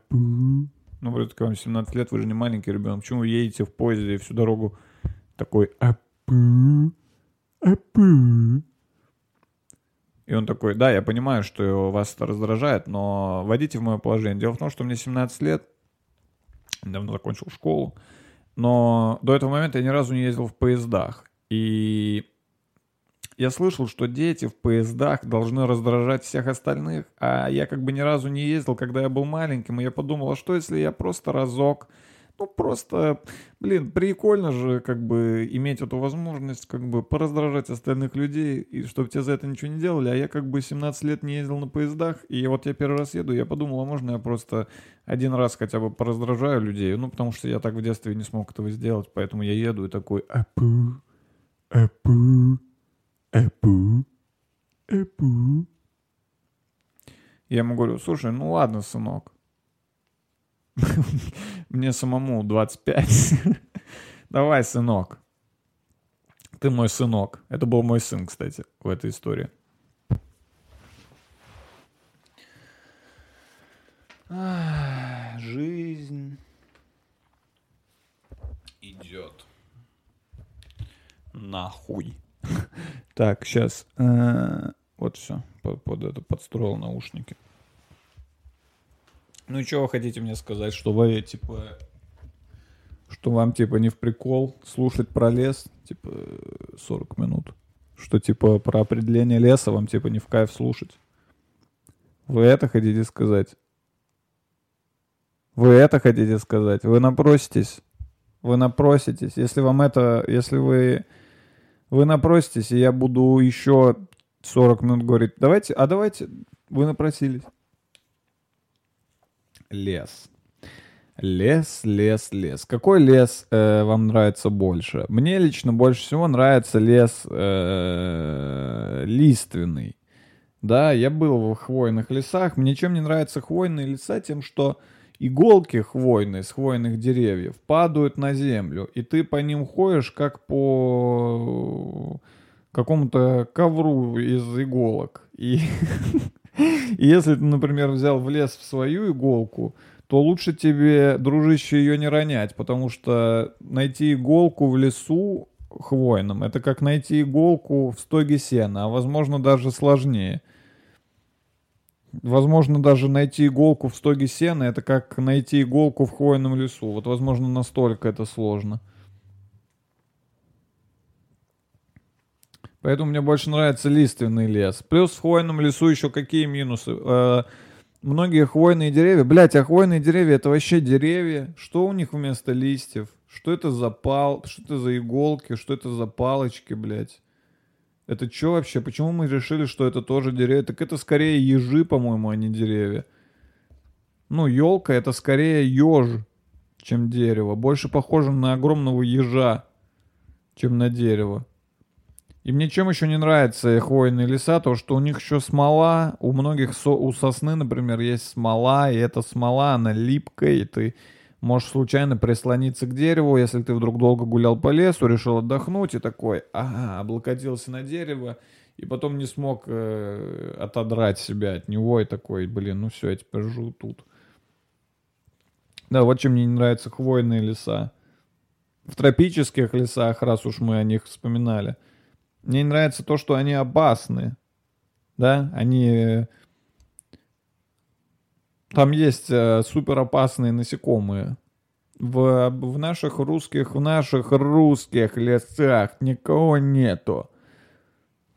Ну, вроде как вам 17 лет, вы же не маленький ребенок. Почему вы едете в поезде всю дорогу такой «Апу, апу»? И он такой, да, я понимаю, что вас это раздражает, но войдите в мое положение. Дело в том, что мне 17 лет, недавно закончил школу, но до этого момента я ни разу не ездил в поездах. И я слышал, что дети в поездах должны раздражать всех остальных, а я как бы ни разу не ездил, когда я был маленьким, и я подумал, а что если я просто разок, ну просто, блин, прикольно же как бы иметь эту возможность как бы пораздражать остальных людей, и чтобы тебе за это ничего не делали, а я как бы 17 лет не ездил на поездах, и вот я первый раз еду, я подумал, а можно я просто один раз хотя бы пораздражаю людей, ну потому что я так в детстве не смог этого сделать, поэтому я еду и такой, апу, апу, апу, апу. Я ему говорю, слушай, ну ладно, сынок, мне самому 25. Давай, сынок. Ты мой сынок. Это был мой сын, кстати, в этой истории. Жизнь идет. Нахуй. Так, сейчас. Вот все. Под, под это подстроил наушники. Ну что вы хотите мне сказать, что вы, типа, что вам, типа, не в прикол слушать про лес, типа, 40 минут? Что, типа, про определение леса вам, типа, не в кайф слушать? Вы это хотите сказать? Вы это хотите сказать? Вы напроситесь? Вы напроситесь? Если вам это, если вы, вы напроситесь, и я буду еще 40 минут говорить, давайте, а давайте, вы напросились. Лес. Лес, лес, лес. Какой лес э, вам нравится больше? Мне лично больше всего нравится лес э, лиственный. Да, я был в хвойных лесах. Мне чем не нравятся хвойные леса? Тем, что иголки хвойные с хвойных деревьев падают на землю, и ты по ним ходишь как по какому-то ковру из иголок. И <laughs> если ты, например, взял в лес в свою иголку, то лучше тебе, дружище, ее не ронять, потому что найти иголку в лесу хвойном, это как найти иголку в стоге сена, а возможно даже сложнее. Возможно, даже найти иголку в стоге сена, это как найти иголку в хвойном лесу. Вот, возможно, настолько это сложно. Поэтому мне больше нравится лиственный лес. Плюс в хвойном лесу еще какие минусы? Э, многие хвойные деревья. Блять, а хвойные деревья это вообще деревья. Что у них вместо листьев? Что это за пал? Что это за иголки? Что это за палочки, блядь? Это что вообще? Почему мы решили, что это тоже деревья? Так это скорее ежи, по-моему, а не деревья. Ну, елка это скорее еж, чем дерево. Больше похоже на огромного ежа, чем на дерево. И мне чем еще не нравится хвойные леса, то что у них еще смола, у многих со, у сосны, например, есть смола, и эта смола, она липкая, и ты можешь случайно прислониться к дереву, если ты вдруг долго гулял по лесу, решил отдохнуть, и такой, ага, облокотился на дерево, и потом не смог э, отодрать себя от него, и такой, блин, ну все, я теперь живу тут. Да, вот чем мне не нравятся хвойные леса. В тропических лесах, раз уж мы о них вспоминали – мне не нравится то, что они опасны. Да, они... Там есть э, супер опасные насекомые. В, в наших русских, в наших русских лесах никого нету.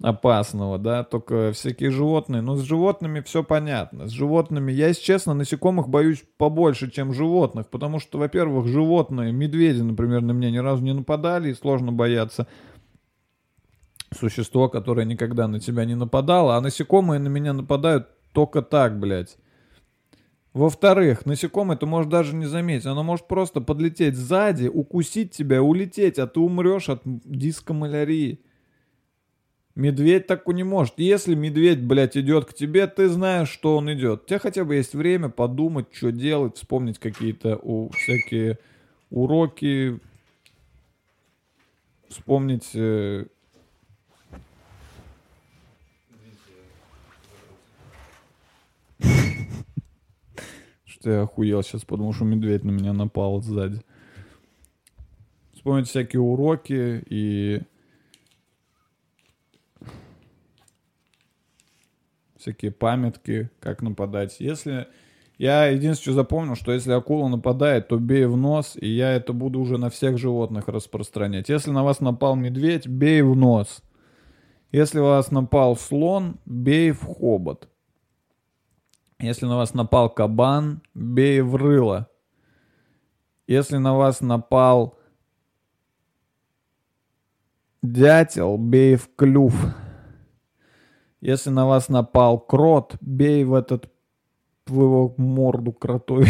опасного, да, только всякие животные. Но с животными все понятно. С животными, я, если честно, насекомых боюсь побольше, чем животных, потому что, во-первых, животные, медведи, например, на меня ни разу не нападали, и сложно бояться существо, которое никогда на тебя не нападало, а насекомые на меня нападают только так, блядь. Во-вторых, насекомое ты можешь даже не заметить. Оно может просто подлететь сзади, укусить тебя, улететь, а ты умрешь от дискомалярии. Медведь так не может. Если медведь, блядь, идет к тебе, ты знаешь, что он идет. У тебя хотя бы есть время подумать, что делать, вспомнить какие-то у, всякие уроки, вспомнить... э, Что я охуел сейчас, потому что медведь на меня напал сзади. Вспомнить всякие уроки и всякие памятки, как нападать. Если я единственное, что запомнил, что если акула нападает, то бей в нос, и я это буду уже на всех животных распространять. Если на вас напал медведь, бей в нос. Если вас напал слон, бей в хобот. Если на вас напал кабан, бей в рыло. Если на вас напал дятел, бей в клюв. Если на вас напал крот, бей в этот в его морду кротой.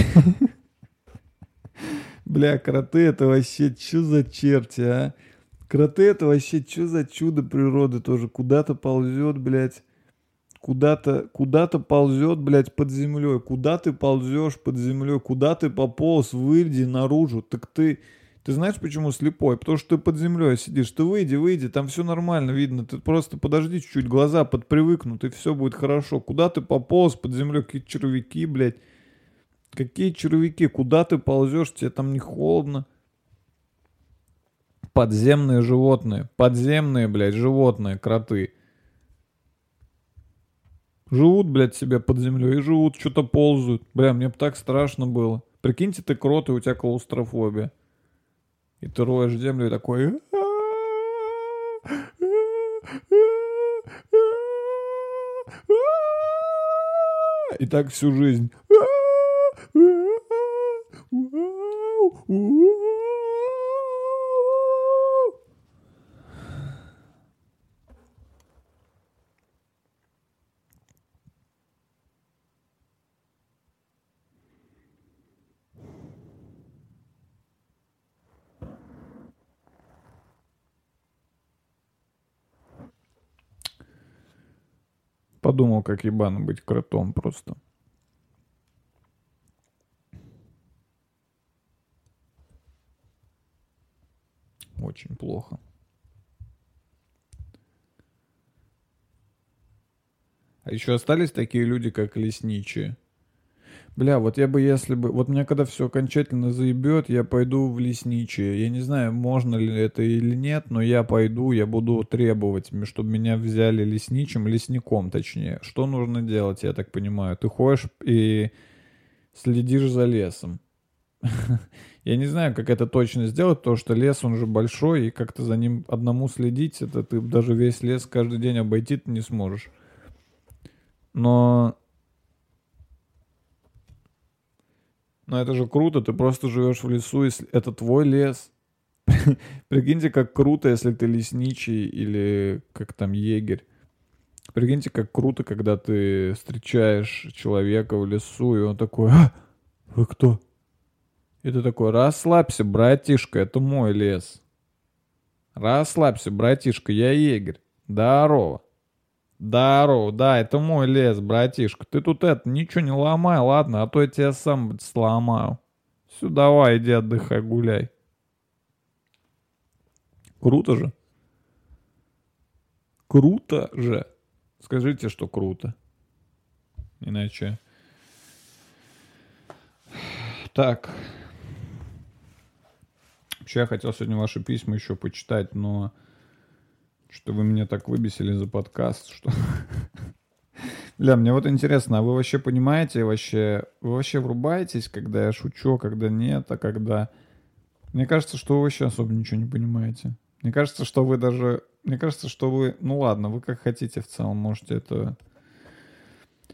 <laughs> Бля, кроты это вообще что за черти, а? Кроты это вообще что за чудо природы тоже. Куда-то ползет, блядь. Куда-то, куда-то ползет, блядь, под землей. Куда ты ползешь под землей? Куда ты пополз? Выйди наружу. Так ты, ты знаешь, почему слепой? Потому что ты под землей сидишь. Ты выйди, выйди, там все нормально видно. Ты просто подожди чуть-чуть, глаза подпривыкнут, и все будет хорошо. Куда ты пополз под землей? Какие червяки, блядь. Какие червяки? Куда ты ползешь? Тебе там не холодно? Подземные животные. Подземные, блядь, животные, кроты. Живут, блядь, себе под землей и живут, что-то ползают. Бля, мне бы так страшно было. Прикиньте, ты крот, и у тебя клаустрофобия. И ты роешь землю и такой... И так всю жизнь. Подумал, как ебано быть кротом просто. Очень плохо. А еще остались такие люди, как лесничие. Бля, вот я бы, если бы... Вот меня когда все окончательно заебет, я пойду в лесничие. Я не знаю, можно ли это или нет, но я пойду, я буду требовать, чтобы меня взяли лесничим, лесником точнее. Что нужно делать, я так понимаю? Ты ходишь и следишь за лесом. <laughs> Я не знаю, как это точно сделать, потому что лес, он же большой, и как-то за ним одному следить, это ты даже весь лес каждый день обойти ты не сможешь. Но... Но это же круто, ты просто живешь в лесу, если это твой лес. <laughs> Прикиньте, как круто, если ты лесничий или как там егерь. Прикиньте, как круто, когда ты встречаешь человека в лесу, и он такой, а, вы кто? И ты такой, расслабься, братишка, это мой лес. Расслабься, братишка, я егерь. Здорово. Здорово, да, это мой лес, братишка. Ты тут это, ничего не ломай, ладно, а то я тебя сам сломаю. Все, давай, иди отдыхай, гуляй. Круто же. Круто же. Скажите, что круто. Иначе... Так. Вообще, я хотел сегодня ваши письма еще почитать, но что вы меня так выбесили за подкаст, что... <laughs> Бля, мне вот интересно, а вы вообще понимаете, вообще, вы вообще врубаетесь, когда я шучу, когда нет, а когда... Мне кажется, что вы вообще особо ничего не понимаете. Мне кажется, что вы даже Мне кажется, что вы... Ну ладно, вы как хотите в целом, можете это...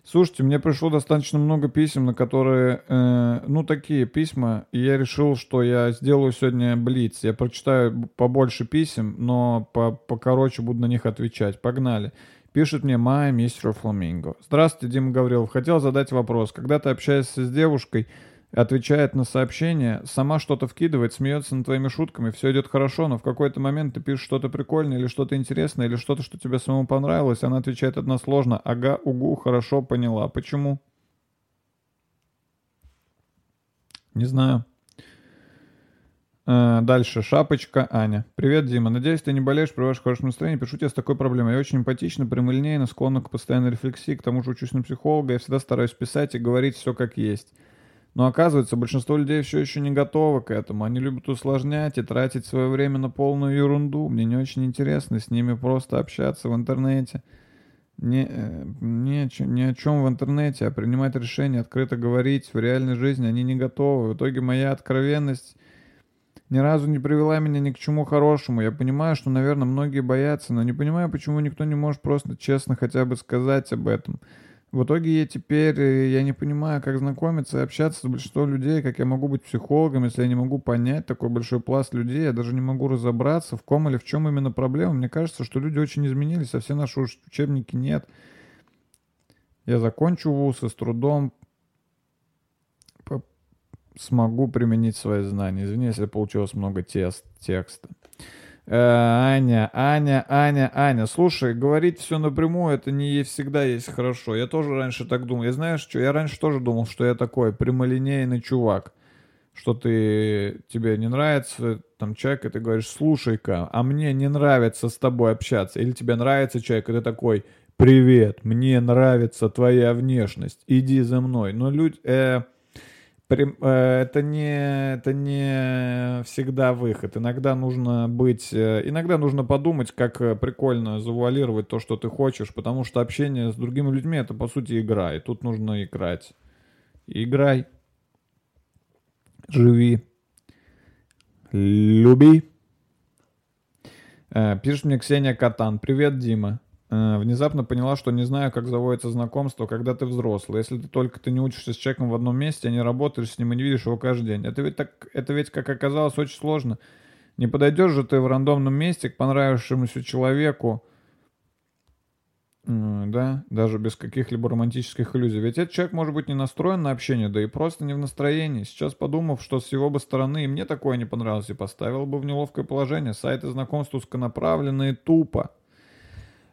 Слушайте, мне пришло достаточно много писем, на которые, э, ну, такие письма, и я решил, что я сделаю сегодня блиц. Я прочитаю побольше писем, но по покороче буду на них отвечать. Погнали. Пишет мне Майя Мистер Фламинго. Здравствуйте, Дима Гаврилов. Хотел задать вопрос. Когда ты общаешься с девушкой, отвечает на сообщение, сама что-то вкидывает, смеется над твоими шутками, все идет хорошо, но в какой-то момент ты пишешь что-то прикольное или что-то интересное, или что-то, что тебе самому понравилось, она отвечает односложно, ага, угу, хорошо, поняла. Почему? Не знаю. Э, Дальше. Шапочка Аня. Привет, Дима. Надеюсь, ты не болеешь, приводишь хорошее настроение. Пишу тебе с такой проблемой. Я очень эмпатична, прямолинейна, склонна к постоянной рефлексии. К тому же учусь на психолога. Я всегда стараюсь писать и говорить все как есть. Но оказывается, большинство людей все еще не готовы к этому. Они любят усложнять и тратить свое время на полную ерунду. Мне не очень интересно с ними просто общаться в интернете. Не, э, чем, ни о чем в интернете, а принимать решения, открыто говорить в реальной жизни они не готовы. В итоге моя откровенность ни разу не привела меня ни к чему хорошему. Я понимаю, что, наверное, многие боятся, но не понимаю, почему никто не может просто честно хотя бы сказать об этом. В итоге я теперь, э, я не понимаю, как знакомиться и общаться с большинством людей, как я могу быть психологом, если я не могу понять такой большой пласт людей, я даже не могу разобраться, в ком или в чем именно проблема. Мне кажется, что люди очень изменились, а все наши учебники нет. Я закончу вуз и с трудом смогу применить свои знания. Извини, если получилось много тест, текста. Аня, Аня, Аня, Аня. Слушай, говорить все напрямую, это не всегда есть хорошо. Я тоже раньше так думал. Я знаешь что? Я раньше тоже думал, что я такой прямолинейный чувак. Что ты, тебе не нравится там человек, и ты говоришь, слушай-ка, а мне не нравится с тобой общаться. Или тебе нравится человек, и ты такой, привет, мне нравится твоя внешность, иди за мной. Но люди... Э, это не, это не всегда выход. Иногда нужно быть, э, иногда нужно подумать, как э, прикольно завуалировать то, что ты хочешь, потому что общение с другими людьми это по сути игра, и тут нужно играть. Играй, живи, люби. Э, Пишет мне Ксения Катан. Привет, Дима. Э, Внезапно поняла, что не знаю, как заводится знакомство, когда ты взрослый. Если ты только ты не учишься с человеком в одном месте, а не работаешь с ним и не видишь его каждый день. Это ведь, так, это ведь, как оказалось, очень сложно. Не подойдешь же ты в рандомном месте к понравившемуся человеку, м, да, даже без каких-либо романтических иллюзий. Ведь этот человек может быть не настроен на общение, да и просто не в настроении. Сейчас подумав, что с его бы стороны и мне такое не понравилось, и поставил бы в неловкое положение. Сайты знакомств узконаправленные тупо.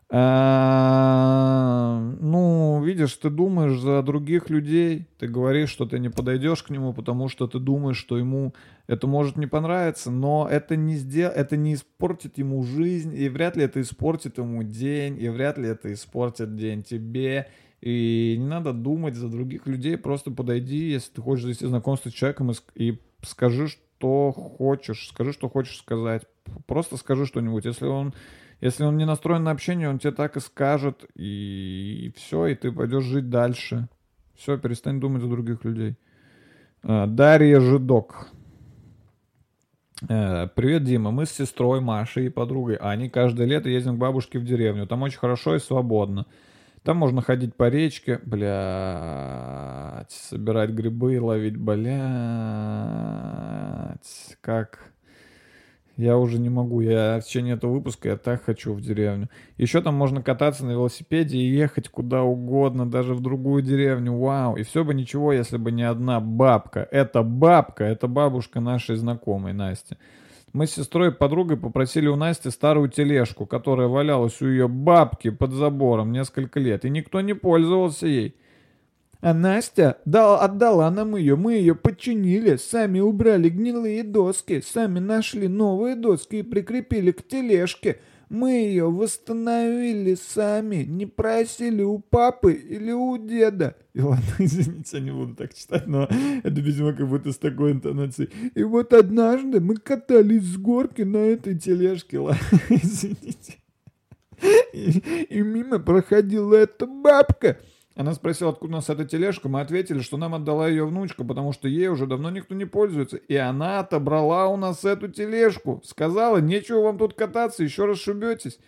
А, Ну, видишь, ты думаешь за других людей, ты говоришь, что ты не подойдешь к нему, потому что ты думаешь, что ему это может не понравиться, но это не, сдел... это не испортит ему жизнь, и вряд ли это испортит ему день, и вряд ли это испортит день тебе. И не надо думать за других людей, просто подойди, если ты хочешь завести знакомство с человеком, и, и скажи, что хочешь, скажи, что хочешь сказать. Просто скажи что-нибудь. Если он если он не настроен на общение, он тебе так и скажет, и, все, и ты пойдешь жить дальше. Все, перестань думать за других людей. А, Дарья Жидок. Э, Привет, Дима. Мы с сестрой Машей и подругой Аней каждое лето ездим к бабушке в деревню. Там очень хорошо и свободно. Там можно ходить по речке, блядь, собирать грибы и ловить, блядь, как... Я уже не могу. Я в течение этого выпуска я так хочу в деревню. Еще там можно кататься на велосипеде и ехать куда угодно, даже в другую деревню. Вау. И все бы ничего, если бы не одна бабка. Это бабка, это бабушка нашей знакомой Насти. Мы с сестрой и подругой попросили у Насти старую тележку, которая валялась у ее бабки под забором несколько лет, и никто не пользовался ей. А Настя дал, отдала нам ее, мы ее починили, сами убрали гнилые доски, сами нашли новые доски и прикрепили к тележке. Мы ее восстановили сами, не просили у папы или у деда. И ладно, <laughs> извините, я не буду так читать, но это, видимо, как будто с такой интонацией. И вот однажды мы катались с горки на этой тележке. <laughs> Ладно, извините. И, и мимо проходила эта бабка. Она спросила, откуда у нас эта тележка. Мы ответили, что нам отдала ее внучка, потому что ей уже давно никто не пользуется. И она отобрала у нас эту тележку. Сказала, нечего вам тут кататься, еще раз шибетесь.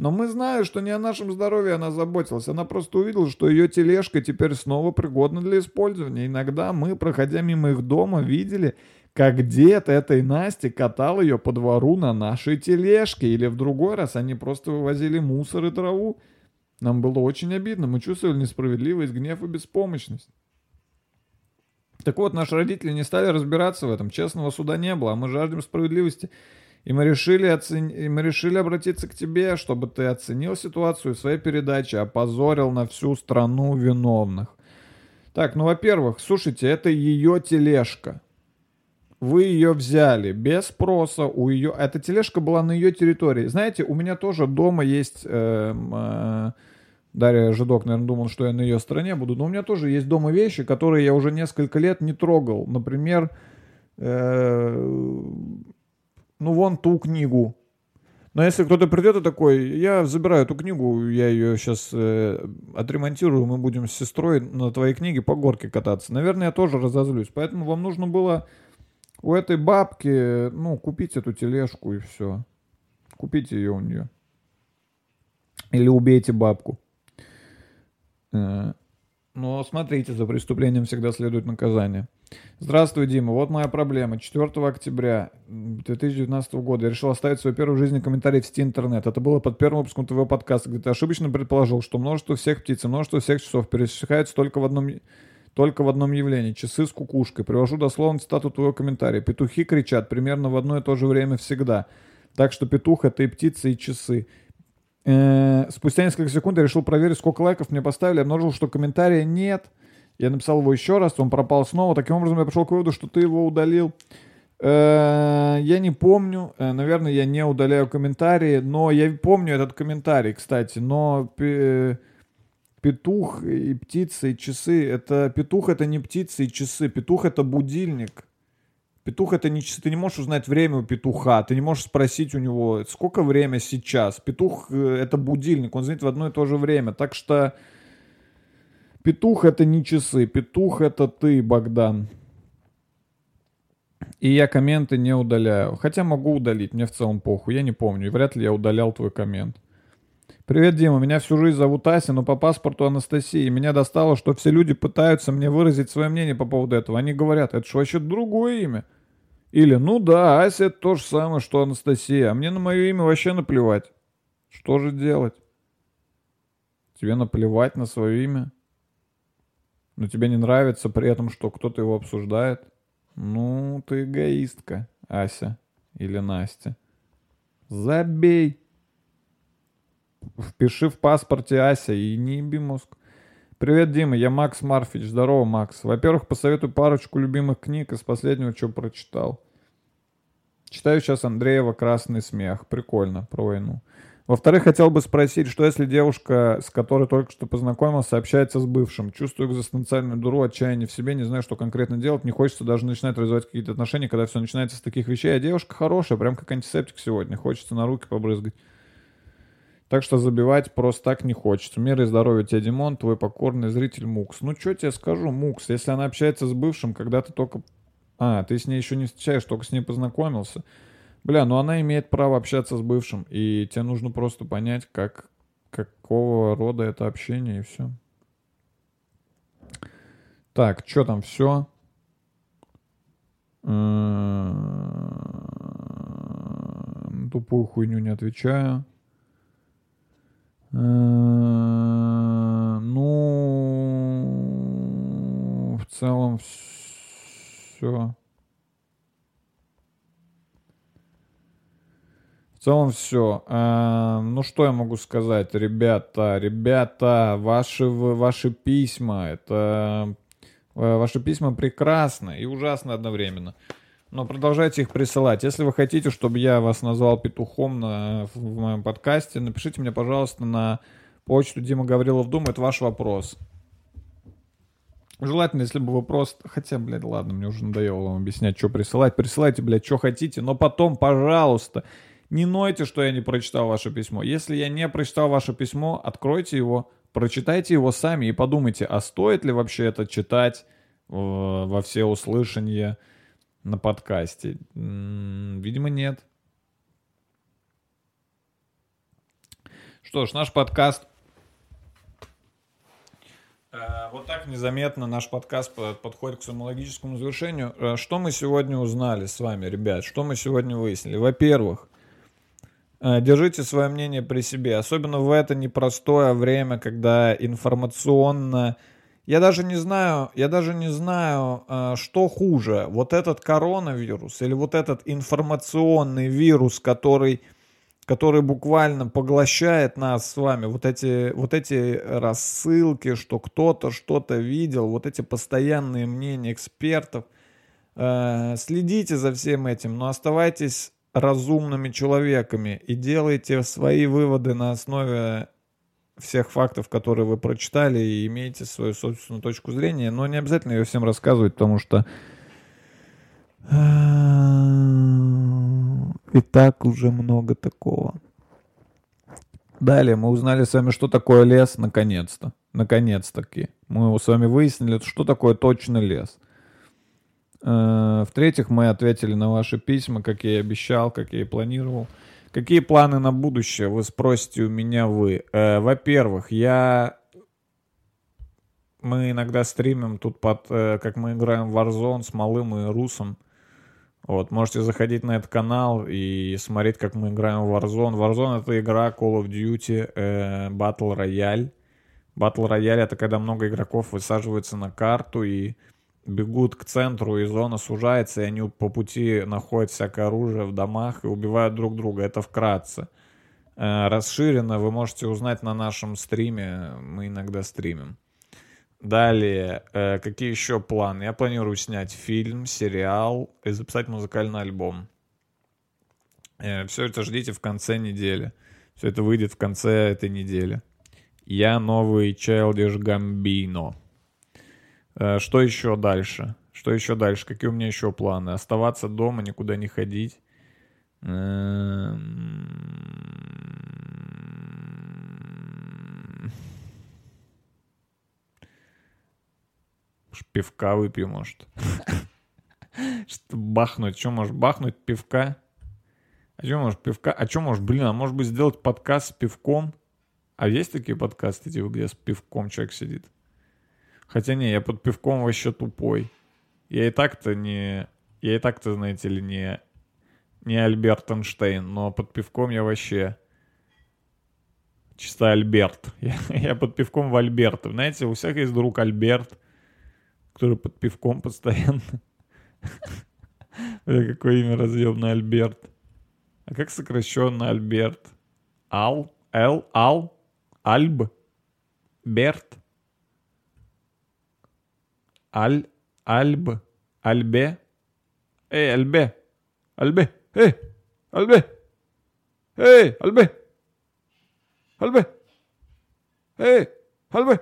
Но мы знали, что не о нашем здоровье она заботилась. Она просто увидела, что ее тележка теперь снова пригодна для использования. Иногда мы, проходя мимо их дома, видели, как дед этой Насти катал ее по двору на нашей тележке. Или в другой раз они просто вывозили мусор и траву. Нам было очень обидно. Мы чувствовали несправедливость, гнев и беспомощность. Так вот, наши родители не стали разбираться в этом. Честного суда не было, а мы жаждем справедливости. И мы решили, оцен... и мы решили обратиться к тебе, чтобы ты оценил ситуацию в своей передаче, опозорил на всю страну виновных. Так, ну, во-первых, слушайте, это ее тележка. Вы ее взяли без спроса у ее... Эта тележка была на ее территории. Знаете, у меня тоже дома есть... Э, э, Дарья Жидок, наверное, думал, что я на ее стороне буду. Но у меня тоже есть дома вещи, которые я уже несколько лет не трогал. Например, э, ну вон ту книгу. Но если кто-то придет и такой, я забираю эту книгу, я ее сейчас э, отремонтирую, мы будем с сестрой на твоей книге по горке кататься. Наверное, я тоже разозлюсь. Поэтому вам нужно было у этой бабки, ну, купить эту тележку и все. Купите ее у нее. Или убейте бабку. Э, но смотрите, за преступлением всегда следует наказание. Здравствуй, Дима. Вот моя проблема. 4 октября 2019 года я решил оставить свой первый в жизни комментарий в сети интернет. Это было под первым выпуском твоего подкаста, где ты ошибочно предположил, что множество всех птиц и множество всех часов пересекаются только в одном только в одном явлении. Часы с кукушкой. Привожу дословно цитату твоего комментария. Петухи кричат примерно в одно и то же время всегда. Так что петух это и птицы, и часы. Э, спустя несколько секунд я решил проверить, сколько лайков мне поставили. Обнаружил, что комментария нет. Я написал его еще раз, он пропал снова. Таким образом, я пришел к выводу, что ты его удалил. Э, я не помню. Э, наверное, я не удаляю комментарии. Но я помню этот комментарий, кстати. Но петух и птицы и часы. Это петух это не птицы и часы. Петух это будильник. Петух это не часы, ты не можешь узнать время у петуха, ты не можешь спросить у него, сколько время сейчас. Петух э, это будильник, он звонит в одно и то же время. Так что петух это не часы, петух это ты, Богдан. И я комменты не удаляю. Хотя могу удалить, мне в целом похуй, я не помню. И вряд ли я удалял твой коммент. Привет, Дима. Меня всю жизнь зовут Ася, но по паспорту Анастасия. Меня достало, что все люди пытаются мне выразить свое мнение по поводу этого. Они говорят, это же вообще другое имя. Или, ну да, Ася это то же самое, что Анастасия. А мне на мое имя вообще наплевать. Что же делать? Тебе наплевать на свое имя? Но тебе не нравится при этом, что кто-то его обсуждает? Ну, ты эгоистка, Ася или Настя. Забей. Впиши в паспорте Ася и не еби мозг. Привет, Дима, я Макс Марфич. Здорово, Макс. Во-первых, посоветую парочку любимых книг из последнего, что прочитал. Читаю сейчас Андреева «Красный смех». Прикольно, про войну. Во-вторых, хотел бы спросить, что если девушка, с которой только что познакомился, общается с бывшим, чувствую экзистенциальную дуру, отчаяние в себе, не знаю, что конкретно делать, не хочется даже начинать развивать какие-то отношения, когда все начинается с таких вещей, а девушка хорошая, прям как антисептик сегодня, хочется на руки побрызгать. Так что забивать просто так не хочется. Мир и здоровья тебе, Димон, твой покорный зритель Мукс. Ну, что тебе скажу, Мукс, если она общается с бывшим, когда ты только... А, ты с ней еще не встречаешь, только с ней познакомился. Бля, ну она имеет право общаться с бывшим, и тебе нужно просто понять, как, какого рода это общение, и все. Так, что там, все? Тупую хуйню не отвечаю. Э, ну, в целом все. В целом все. А, ну что я могу сказать, ребята, ребята, ваши ваши письма, это э, ваши письма прекрасны и ужасны одновременно. Но продолжайте их присылать. Если вы хотите, чтобы я вас назвал петухом на, в моем подкасте, напишите мне, пожалуйста, на почту Дима Гаврилов Дум. Это ваш вопрос. Желательно, если бы вопрос... Хотя, блядь, ладно, мне уже надоело вам объяснять, что присылать. Присылайте, блядь, что хотите. Но потом, пожалуйста, не нойте, что я не прочитал ваше письмо. Если я не прочитал ваше письмо, откройте его, прочитайте его сами и подумайте, а стоит ли вообще это читать э, во все услышания на подкасте? Видимо, нет. Что ж, наш подкаст Э, Вот так незаметно наш подкаст по- подходит к своему логическому завершению. Э, Что мы сегодня узнали с вами, ребят? Что мы сегодня выяснили? Во-первых, э, держите свое мнение при себе, особенно в это непростое время, когда информационно... Я даже не знаю, я даже не знаю, э, что хуже, вот этот коронавирус или вот этот информационный вирус, который который буквально поглощает нас с вами, вот эти, вот эти рассылки, что кто-то что-то видел, вот эти постоянные мнения экспертов. Э, Следите за всем этим, но оставайтесь разумными человеками и делайте свои выводы на основе всех фактов, которые вы прочитали, и имейте свою собственную точку зрения, но не обязательно ее всем рассказывать, потому что и так уже много такого. Далее мы узнали с вами, что такое лес, наконец-то. Наконец-таки. Мы с вами выяснили, что такое точно лес. Э, В-третьих, мы ответили на ваши письма, как я и обещал, как я и планировал. Какие планы на будущее, вы спросите у меня вы. Э, Во-первых, я... Мы иногда стримим тут под... э, Как мы играем в Warzone с Малым и Русом. Вот, можете заходить на этот канал и смотреть, как мы играем в Warzone. Warzone это игра Call of Duty э, Battle Royale. Battle Royale это когда много игроков высаживаются на карту и бегут к центру, и зона сужается, и они по пути находят всякое оружие в домах и убивают друг друга. Это вкратце. Э, расширенно вы можете узнать на нашем стриме. Мы иногда стримим. Далее, э, какие еще планы? Я планирую снять фильм, сериал и записать музыкальный альбом. все это ждите в конце недели. Все это выйдет в конце этой недели. Я новый Childish Gambino. Э, что еще дальше? Что еще дальше? Какие у меня еще планы? Оставаться дома, никуда не ходить. Эм, Пивка выпью, может. <laughs> Что бахнуть? Что может бахнуть пивка? А что может пивка? А что может, блин, а может быть сделать подкаст с пивком? А есть такие подкасты, типа, где с пивком человек сидит? Хотя не, я под пивком вообще тупой. Я и так-то не... Я и так-то, знаете ли, не... Не Альберт Эйнштейн, но под пивком я вообще... Чисто Альберт. <laughs> Я, я под пивком в Альберта. Знаете, у всех есть друг Альберт, который под пивком постоянно. <laughs> Какое имя разъемное Альберт. А как сокращенно Альберт? Ал? Л? Ал? Альб? Берт? Аль? Альб? Альбе? Эй, Альбе! Альбе! Эй! Альбе! Эй, Альбе! Альбе! Эй, Альбе!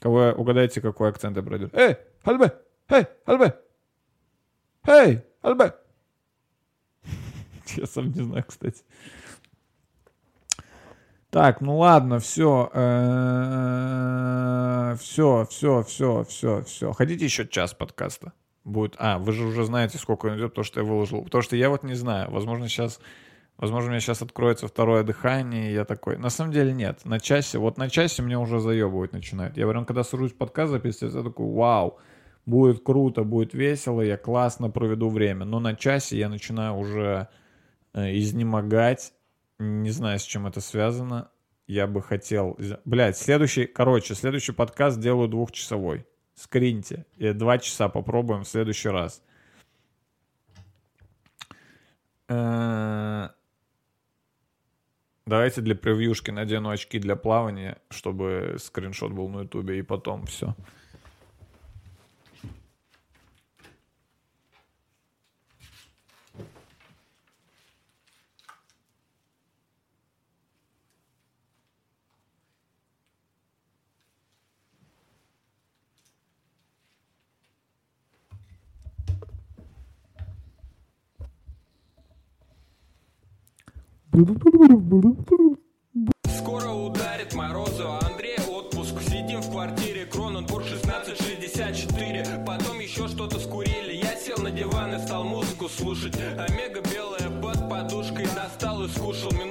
Кого угадайте, какой акцент я пройду. Эй, Альбе! Эй, Альбе! Эй, Альбе! <laughs> Я сам не знаю, кстати. Так, ну ладно, все. Все, все, все, все, все. Хотите еще час подкаста? Будет. А, вы же уже знаете, сколько он идет, то, что я выложил. Потому что я вот не знаю. Возможно, сейчас. Возможно, у меня сейчас откроется второе дыхание, и я такой. На самом деле нет. На часе, вот на часе мне уже заебывать начинает. Я прям, когда сажусь подкаст записывать, я такой, вау, будет круто, будет весело, я классно проведу время. Но на часе я начинаю уже э, изнемогать. Не знаю, с чем это связано. Я бы хотел... Блять, следующий... Короче, следующий подкаст делаю двухчасовой. Скриньте. И два часа попробуем в следующий раз. Давайте для превьюшки надену очки для плавания, чтобы скриншот был на ютубе, и потом все. Скоро ударит морозу, а Сидим в квартире, Кроненбург 1664 Потом еще что-то скурили. Я сел на диван и стал музыку слушать. Омега белая под подушкой Достал и скушал минут